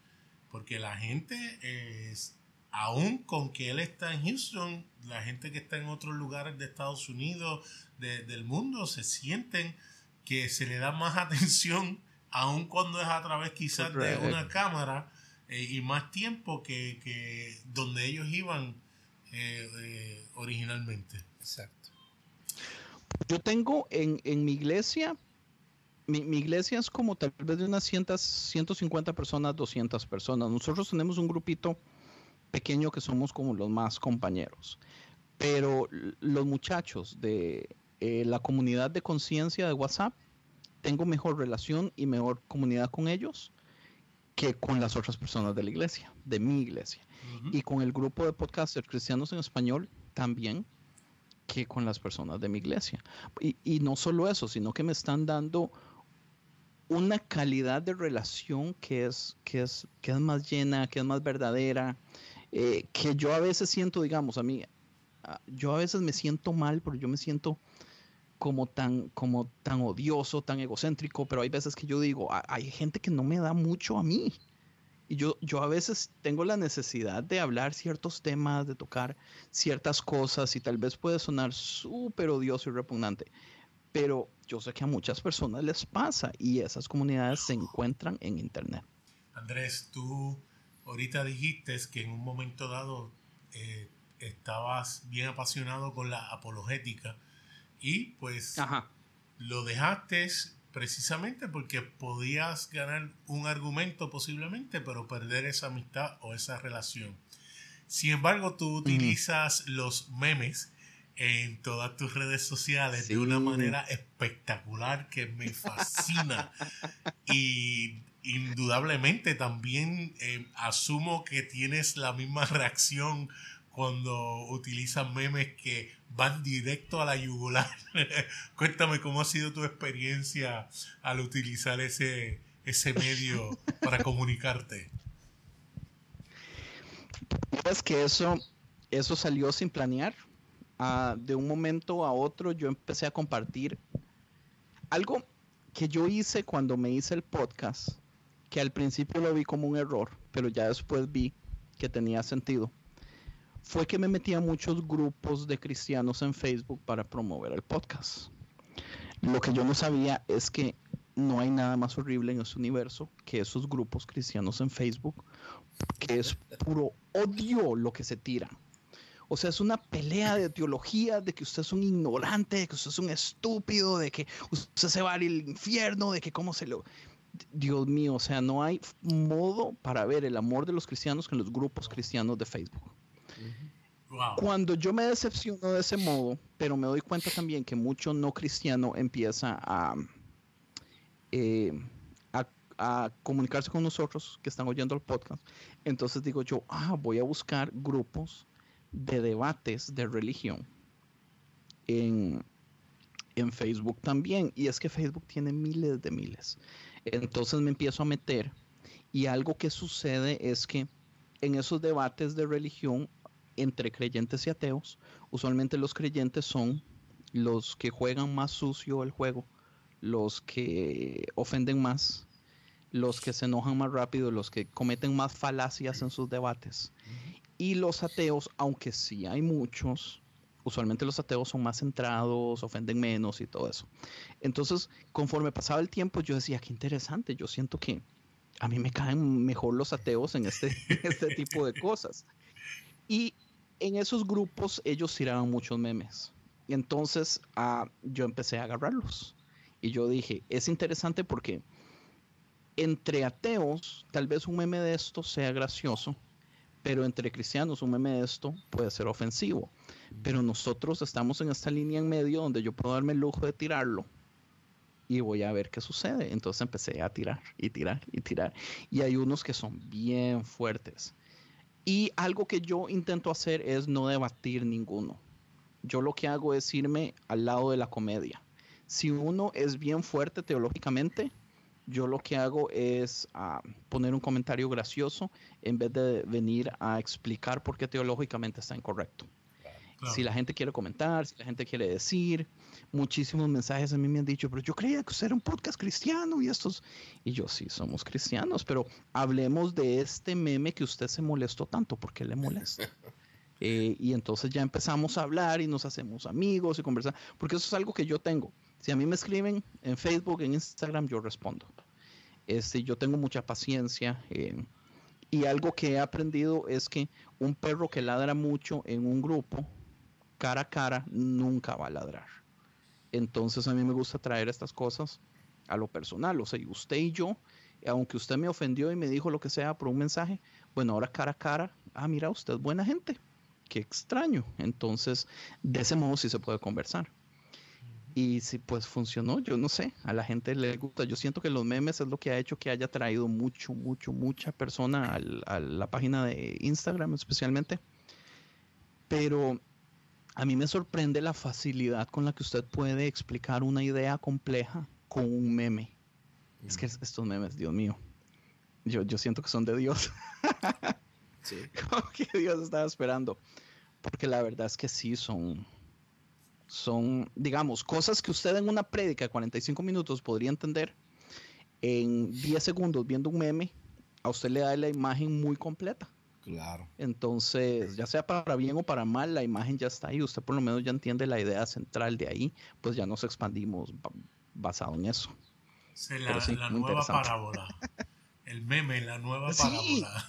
Porque la gente, es, aún con que él está en Houston, la gente que está en otros lugares de Estados Unidos, del mundo, se sienten que se le da más atención, aun cuando es a través quizás de una cámara, eh, y más tiempo que, donde ellos iban eh, eh, originalmente. Exacto. Yo tengo en, mi iglesia, mi, iglesia es como tal vez de unas 150 personas, 200 personas. Nosotros tenemos un grupito pequeño que somos como los más compañeros. Pero los muchachos de, eh, la comunidad de conciencia de WhatsApp, tengo mejor relación y mejor comunidad con ellos que con las otras personas de la iglesia, de mi iglesia. Y con el grupo de podcasters cristianos en español también que con las personas de mi iglesia. Y, no solo eso, sino que me están dando una calidad de relación que es, que es, que es más llena, que es más verdadera, eh, que yo a veces siento, digamos, a mí, yo a veces me siento mal, porque yo me siento como tan, como tan odioso, tan egocéntrico, pero hay veces que yo digo, hay gente que no me da mucho a mí. Y yo, yo a veces tengo la necesidad de hablar ciertos temas, de tocar ciertas cosas y tal vez puede sonar súper odioso y repugnante, pero yo sé que a muchas personas les pasa y esas comunidades se encuentran en Internet. Andrés, tú ahorita dijiste que en un momento dado eh, estabas bien apasionado con la apologética y pues lo dejaste precisamente porque podías ganar un argumento posiblemente, pero perder esa amistad o esa relación. Sin embargo, tú utilizas los memes en todas tus redes sociales de una manera espectacular que me fascina. y indudablemente también eh, asumo que tienes la misma reacción cuando utilizas memes que van directo a la yugular. Cuéntame cómo ha sido tu experiencia al utilizar ese, ese medio para comunicarte. Es que eso, eso salió sin planear. Ah, de un momento a otro yo empecé a compartir algo que yo hice cuando me hice el podcast, que al principio lo vi como un error, pero ya después vi que tenía sentido fue que me metí a muchos grupos de cristianos en Facebook para promover el podcast. Lo que yo no sabía es que no hay nada más horrible en este universo que esos grupos cristianos en Facebook, que es puro odio lo que se tira. O sea, es una pelea de teología, de que usted es un ignorante, de que usted es un estúpido, de que usted se va al infierno, de que cómo se lo... Dios mío, o sea, no hay modo para ver el amor de los cristianos que en los grupos cristianos de Facebook. Cuando yo me decepciono de ese modo, pero me doy cuenta también que mucho no cristiano empieza eh, a, a, comunicarse con nosotros que están oyendo el podcast, entonces digo yo, ah, voy a buscar grupos de debates de religión en, en Facebook también. Y es que Facebook tiene miles de miles. Entonces me empiezo a meter y algo que sucede es que en esos debates de religión entre creyentes y ateos. Usualmente los creyentes son los que juegan más sucio el juego, los que ofenden más, los que se enojan más rápido, los que cometen más falacias en sus debates. Y los ateos, aunque sí hay muchos, usualmente los ateos son más centrados, ofenden menos y todo eso. Entonces, conforme pasaba el tiempo, yo decía, qué interesante, yo siento que a mí me caen mejor los ateos en este, este tipo de cosas. Y en esos grupos ellos tiraban muchos memes. Y entonces ah, yo empecé a agarrarlos. Y yo dije, es interesante porque entre ateos, tal vez un meme de esto sea gracioso, pero entre cristianos un meme de esto puede ser ofensivo. Pero nosotros estamos en esta línea en medio donde yo puedo darme el lujo de tirarlo y voy a ver qué sucede. Entonces empecé a tirar y tirar y tirar. Y hay unos que son bien fuertes. Y algo que yo intento hacer es no debatir ninguno. Yo lo que hago es irme al lado de la comedia. Si uno es bien fuerte teológicamente, yo lo que hago es ah, poner un comentario gracioso en vez de venir a explicar por qué teológicamente está incorrecto. Si la gente quiere comentar, si la gente quiere decir, muchísimos mensajes a mí me han dicho, pero yo creía que usted era un podcast cristiano y estos. Y yo sí, somos cristianos, pero hablemos de este meme que usted se molestó tanto, ¿por qué le molesta? Eh, y entonces ya empezamos a hablar y nos hacemos amigos y conversar, porque eso es algo que yo tengo. Si a mí me escriben en Facebook, en Instagram, yo respondo. Este, yo tengo mucha paciencia. Eh, y algo que he aprendido es que un perro que ladra mucho en un grupo, cara a cara, nunca va a ladrar. Entonces a mí me gusta traer estas cosas a lo personal. O sea, usted y yo, aunque usted me ofendió y me dijo lo que sea por un mensaje, bueno, ahora cara a cara, ah, mira, usted es buena gente. Qué extraño. Entonces, de ese modo sí se puede conversar. Y si pues funcionó, yo no sé, a la gente le gusta. Yo siento que los memes es lo que ha hecho que haya traído mucho, mucho, mucha persona a la página de Instagram especialmente. Pero a mí me sorprende la facilidad con la que usted puede explicar una idea compleja con un meme. Es que mm. estos memes, Dios mío, yo, yo siento que son de Dios. sí. Como que Dios estaba esperando. Porque la verdad es que sí, son, son, digamos, cosas que usted en una prédica de 45 minutos podría entender. En 10 segundos viendo un meme, a usted le da la imagen muy completa. Claro. Entonces, ya sea para bien o para mal, la imagen ya está ahí. Usted por lo menos ya entiende la idea central de ahí, pues ya nos expandimos basado en eso. la, nueva parábola. El meme, la nueva parábola.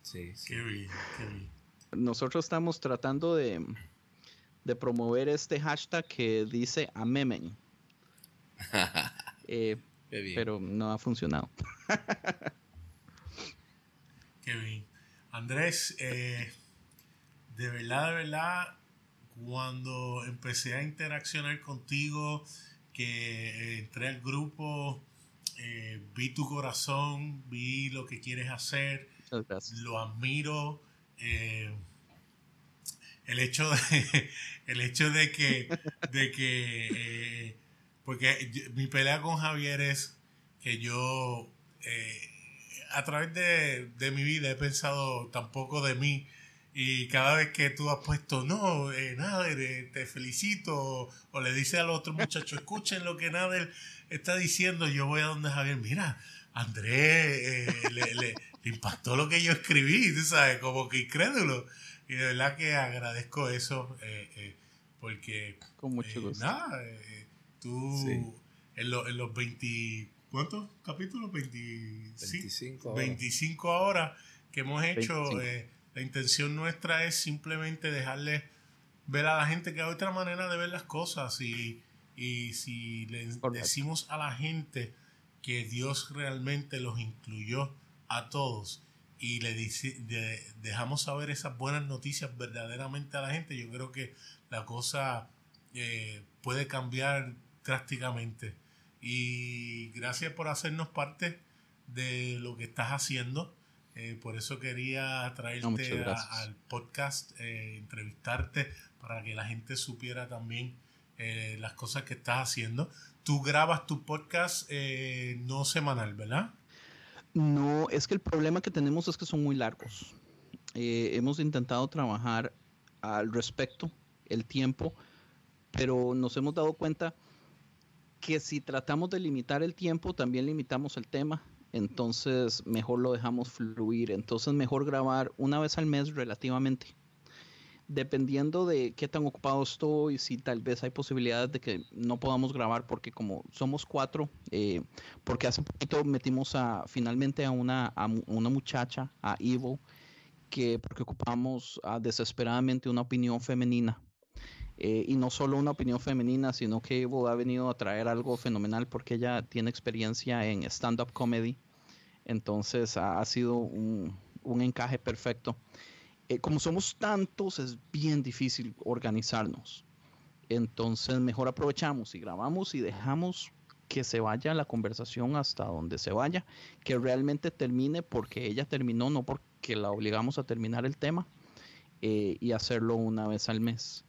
Sí, sí. Qué bien, qué bien. Nosotros estamos tratando de, de promover este hashtag que dice amemen. eh, pero no ha funcionado. Qué Andrés, eh, de verdad, de verdad, cuando empecé a interaccionar contigo, que entré al grupo, vi tu corazón, vi lo que quieres hacer, lo admiro. el hecho de, el hecho de que, de que porque mi pelea con Javier es que yo a través de, mi vida he pensado tampoco de mí y cada vez que tú has puesto, no, eh, Nader, te felicito, o, le dice al otro muchacho, escuchen lo que Nader está diciendo, yo voy a donde Javier, mira, Andrés eh, le, impactó lo que yo escribí, tú sabes, como que incrédulo. Y de verdad que agradezco eso, eh, eh porque... Con mucho gusto. Nada, tú en, en los 20 ¿Cuántos capítulos? 25, 25 horas. que hemos hecho. Eh, la intención nuestra es simplemente dejarle ver a la gente que hay otra manera de ver las cosas y, y si le decimos a la gente que Dios realmente los incluyó a todos y le dejamos saber esas buenas noticias verdaderamente a la gente, yo creo que la cosa eh, puede cambiar drásticamente. Y gracias por hacernos parte de lo que estás haciendo. Eh, por eso quería traerte al podcast, eh, entrevistarte para que la gente supiera también eh, las cosas que estás haciendo. Tú grabas tu podcast no semanal, ¿verdad? No, es que el problema que tenemos es que son muy largos. hemos intentado trabajar al respecto, el tiempo, pero nos hemos dado cuenta que si tratamos de limitar el tiempo, también limitamos el tema. Entonces, mejor lo dejamos fluir. Entonces, mejor grabar una vez al mes relativamente. Dependiendo de qué tan ocupado estoy, si tal vez hay posibilidades de que no podamos grabar, porque como somos cuatro, eh, porque hace poquito metimos a finalmente a una, a una muchacha, a Ivo, que porque ocupamos ah, desesperadamente una opinión femenina eh, y no solo una opinión femenina, sino que Evo ha venido a traer algo fenomenal porque ella tiene experiencia en stand-up comedy. Entonces ha, sido un, encaje perfecto. Eh, como somos tantos, es bien difícil organizarnos. Entonces mejor aprovechamos y grabamos y dejamos que se vaya la conversación hasta donde se vaya, que realmente termine porque ella terminó, no porque la obligamos a terminar el tema eh, y hacerlo una vez al mes.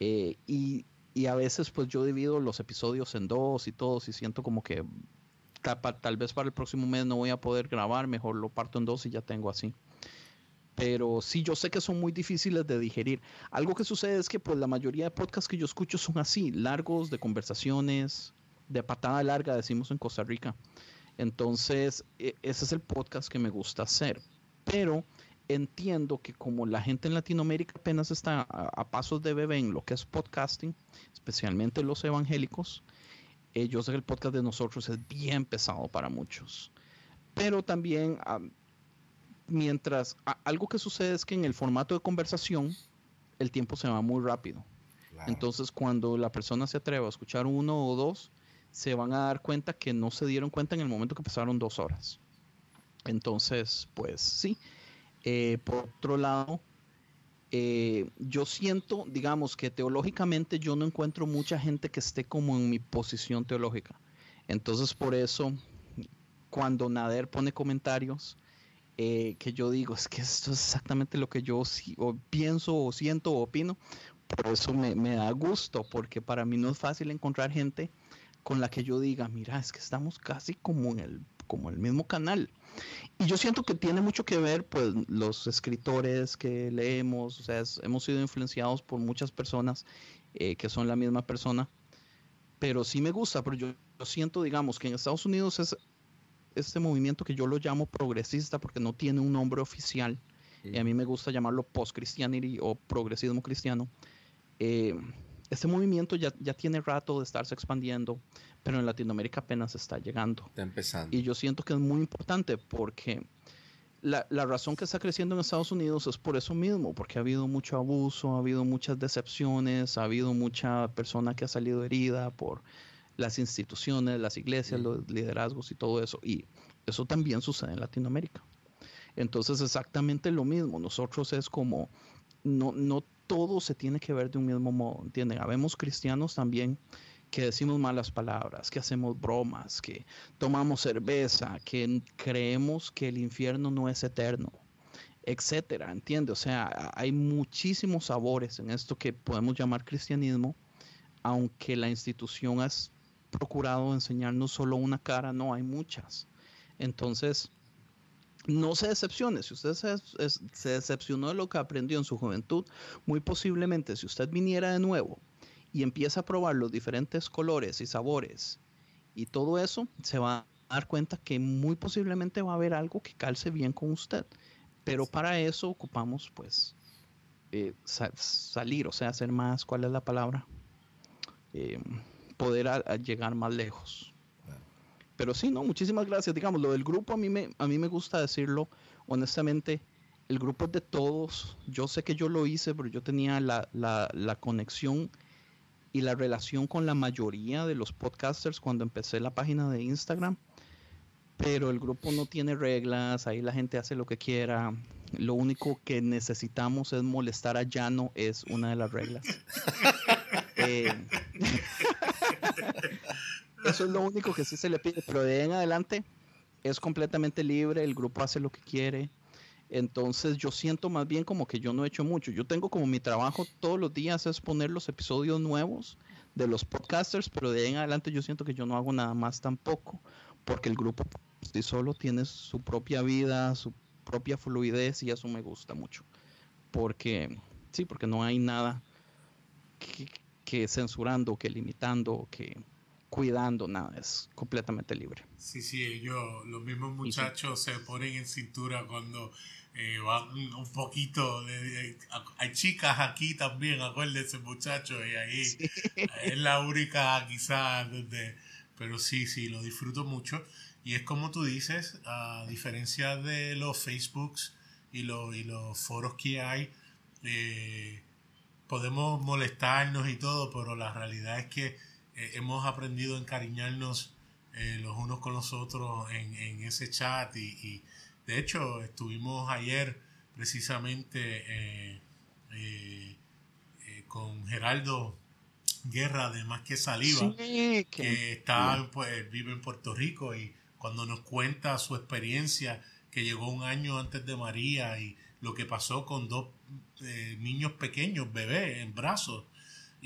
Eh, y, a veces pues yo divido los episodios en dos y todos y siento como que tal, vez para el próximo mes no voy a poder grabar, mejor lo parto en dos y ya tengo así. Pero sí, yo sé que son muy difíciles de digerir. Algo que sucede es que pues la mayoría de podcasts que yo escucho son así, largos, de conversaciones, de patada larga, decimos en Costa Rica. Entonces, e, ese es el podcast que me gusta hacer. Pero entiendo que como la gente en Latinoamérica apenas está a, pasos de bebé en lo que es podcasting, especialmente los evangélicos, eh, yo sé que el podcast de nosotros es bien pesado para muchos. Pero también, mientras algo que sucede es que en el formato de conversación, el tiempo se va muy rápido. Entonces, cuando la persona se atreve a escuchar uno o dos, se van a dar cuenta que no se dieron cuenta en el momento que pasaron dos horas. Entonces, pues sí, eh, por otro lado, eh, yo siento, digamos, que teológicamente yo no encuentro mucha gente que esté como en mi posición teológica. Entonces, por eso, cuando Nader pone comentarios, eh, que yo digo, es que esto es exactamente lo que yo pienso o siento o opino, por eso me, da gusto, porque para mí no es fácil encontrar gente con la que yo diga, mira, es que estamos casi como en como el mismo canal. Y yo siento que tiene mucho que ver, pues, los escritores que leemos, o sea, hemos sido influenciados por muchas personas eh, que son la misma persona, pero sí me gusta, pero yo, siento, digamos, que en Estados Unidos es este movimiento que yo lo llamo progresista porque no tiene un nombre oficial, y a mí me gusta llamarlo post-christianity o progresismo cristiano. Eh, este movimiento ya, ya tiene rato de estarse expandiendo, pero en Latinoamérica apenas está llegando. Está empezando. Y yo siento que es muy importante porque la, la, razón que está creciendo en Estados Unidos es por eso mismo, porque ha habido mucho abuso, ha habido muchas decepciones, ha habido mucha persona que ha salido herida por las instituciones, las iglesias, los liderazgos y todo eso. Y eso también sucede en Latinoamérica. Entonces, exactamente lo mismo. Nosotros es como, no, no todo se tiene que ver de un mismo modo, ¿entienden? Habemos cristianos también que decimos malas palabras, que hacemos bromas, que tomamos cerveza, que creemos que el infierno no es eterno, etcétera, ¿entiende? O sea, hay muchísimos sabores en esto que podemos llamar cristianismo, aunque la institución ha procurado enseñarnos solo una cara, no, hay muchas. Entonces, no se decepcione, si usted se, se, decepcionó de lo que aprendió en su juventud, muy posiblemente si usted viniera de nuevo y empieza a probar los diferentes colores y sabores y todo eso, se va a dar cuenta que muy posiblemente va a haber algo que calce bien con usted. Pero para eso ocupamos pues eh, salir, o sea, hacer más, ¿cuál es la palabra? Eh, poder llegar más lejos. Pero sí, no, muchísimas gracias. Digamos, lo del grupo a mí me, a mí me gusta decirlo, honestamente, el grupo es de todos. Yo sé que yo lo hice, pero yo tenía la, la, la conexión y la relación con la mayoría de los podcasters cuando empecé la página de Instagram pero el grupo no tiene reglas, ahí la gente hace lo que quiera. Lo único que necesitamos es molestar a Llano, es una de las reglas. Eh, eso es lo único que sí se le pide, pero de en adelante es completamente libre, el grupo hace lo que quiere. Entonces yo siento más bien como que yo no he hecho mucho. Yo tengo como mi trabajo todos los días es poner los episodios nuevos de los podcasters, pero de ahí en adelante yo siento que yo no hago nada más tampoco, porque el grupo si solo tiene su propia vida, su propia fluidez y eso me gusta mucho. Porque, sí, porque no hay nada que, censurando, que limitando, que cuidando, nada, es completamente libre. Sí, sí, ellos, los mismos muchachos se ponen en cintura cuando eh, van un poquito de, hay chicas aquí también acuérdense muchachos y ahí es la única quizás donde pero sí sí lo disfruto mucho. Y es como tú dices, a diferencia de los Facebooks y, los, y los foros que hay, eh, podemos molestarnos y todo, pero la realidad es que eh, hemos aprendido a encariñarnos eh, los unos con los otros en, en ese chat y, de hecho estuvimos ayer precisamente con Geraldo Guerra de Más que Saliva, que, está, pues, vive en Puerto Rico y cuando nos cuenta su experiencia que llegó un año antes de María y lo que pasó con dos eh, niños pequeños, bebés, en brazos,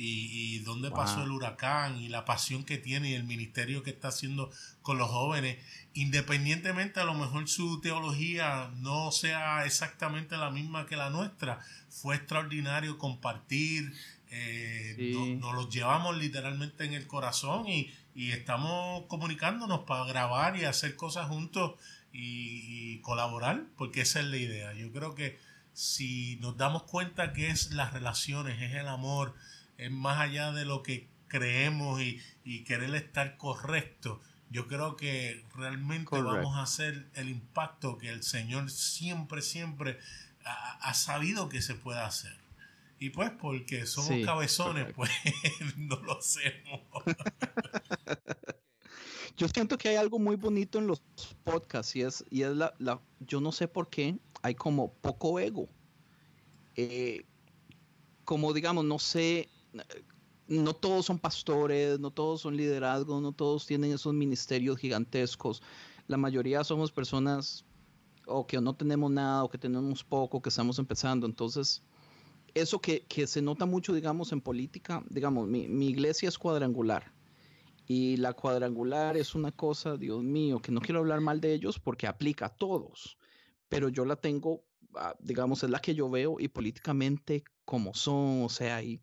y, y dónde pasó el huracán y la pasión que tiene y el ministerio que está haciendo con los jóvenes, independientemente a lo mejor su teología no sea exactamente la misma que la nuestra, fue extraordinario compartir, eh, nos, los llevamos literalmente en el corazón y, y estamos comunicándonos para grabar y hacer cosas juntos y, colaborar, porque esa es la idea. Yo creo que si nos damos cuenta que es las relaciones, es el amor, es más allá de lo que creemos y, querer estar correcto, yo creo que realmente vamos a hacer el impacto que el Señor siempre, siempre ha, sabido que se puede hacer. Y pues porque somos cabezones, pues no lo hacemos. Yo siento que hay algo muy bonito en los podcasts y es, y es la, la yo no sé por qué, hay como poco ego. Eh, como digamos, no sé, no todos son pastores, no todos son liderazgos, no todos tienen esos ministerios gigantescos. La mayoría somos personas o que no tenemos nada o que tenemos poco, que estamos empezando. Entonces, eso que, que se nota mucho, digamos, en política, digamos, mi, mi iglesia es cuadrangular y la cuadrangular es una cosa, Dios mío, que no quiero hablar mal de ellos porque aplica a todos, pero yo la tengo, ah, digamos, es la que yo veo y políticamente como son, o sea, hay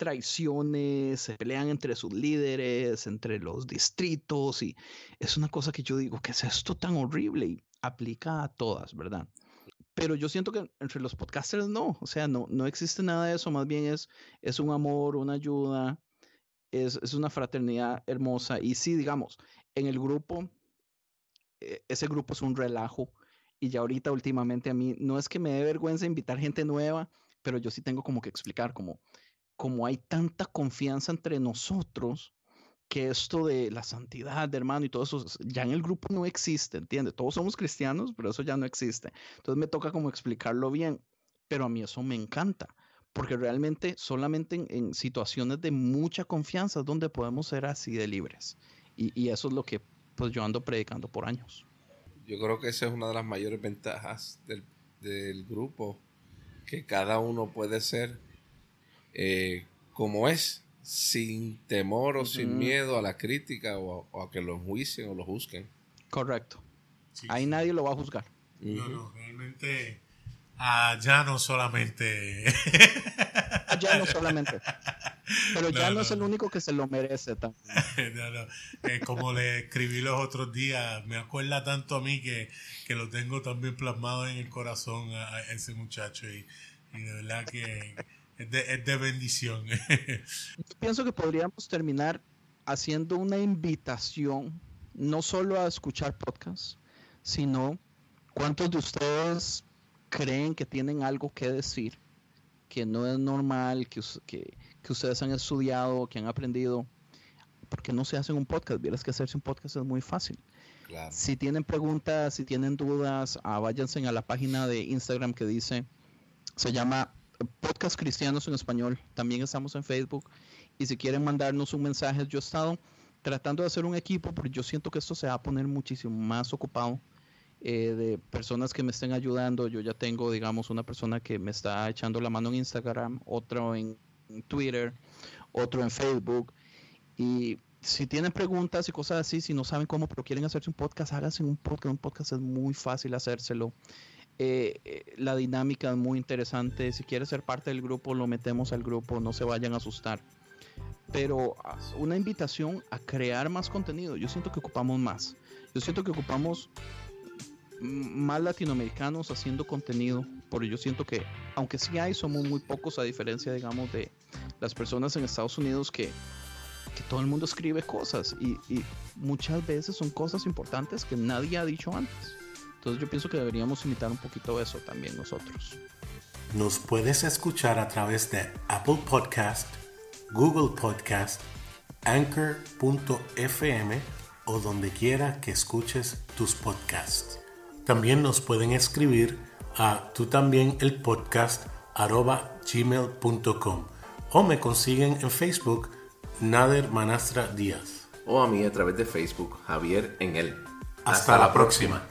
traiciones, se pelean entre sus líderes, entre los distritos y es una cosa que yo digo, ¿qué es esto tan horrible? Y aplica a todas, ¿verdad? Pero yo siento que entre los podcasters no, o sea, no, no existe nada de eso, más bien es, es un amor, una ayuda, es, una fraternidad hermosa. Y sí, digamos, en el grupo, eh, ese grupo es un relajo. Y ya ahorita últimamente a mí no es que me dé vergüenza invitar gente nueva, pero yo sí tengo como que explicar como, como hay tanta confianza entre nosotros que esto de la santidad, de hermano y todo eso, ya en el grupo no existe, ¿entiendes? Todos somos cristianos, pero eso ya no existe. Entonces me toca como explicarlo bien, pero a mí eso me encanta, porque realmente solamente en, situaciones de mucha confianza es donde podemos ser así de libres. Y, eso es lo que pues yo ando predicando por años. Yo creo que esa es una de las mayores ventajas del, grupo, que cada uno puede ser eh, como es, sin temor o sin miedo a la crítica o a, que lo enjuicien o lo juzguen. Correcto. Ahí nadie lo va a juzgar. No, no, realmente allá no solamente. allá no solamente. Pero ya no, es el único que se lo merece también. Eh, como le escribí los otros días, me acuerda tanto a mí que, lo tengo también plasmado en el corazón a, ese muchacho y, de verdad que es de, es de bendición. Yo pienso que podríamos terminar haciendo una invitación, no solo a escuchar podcasts, sino cuántos de ustedes creen que tienen algo que decir, que no es normal, que, que, que ustedes han estudiado, que han aprendido, porque no se hacen un podcast. Vieras que hacerse un podcast es muy fácil. Si tienen preguntas, si tienen dudas, ah, váyanse a la página de Instagram que dice, se llama Podcast Cristianos en Español. También estamos en Facebook. Y si quieren mandarnos un mensaje, yo he estado tratando de hacer un equipo, porque yo siento que esto se va a poner muchísimo más ocupado eh, de personas que me estén ayudando. Yo ya tengo, digamos, una persona que me está echando la mano en Instagram, otro en Twitter, otro en Facebook. Y si tienen preguntas y cosas así, si no saben cómo, pero quieren hacerse un podcast, háganse un podcast. Un podcast es muy fácil hacérselo. Eh, eh, la dinámica es muy interesante. Si quieres ser parte del grupo, lo metemos al grupo, no se vayan a asustar. Pero una invitación a crear más contenido. Yo siento que ocupamos más. Yo siento que ocupamos más latinoamericanos haciendo contenido, porque yo siento que, aunque sí hay, somos muy pocos a diferencia, digamos, de las personas en Estados Unidos que, todo el mundo escribe cosas y, muchas veces son cosas importantes que nadie ha dicho antes. Entonces yo pienso que deberíamos imitar un poquito eso también nosotros. Nos puedes escuchar a través de Apple Podcast, Google Podcast, Anchor.fm o donde quiera que escuches tus podcasts. También nos pueden escribir a tú también el podcast arroba gmail.com o me consiguen en Facebook Nader Manastra Díaz. O a mí a través de Facebook Javier en él. Hasta, la próxima.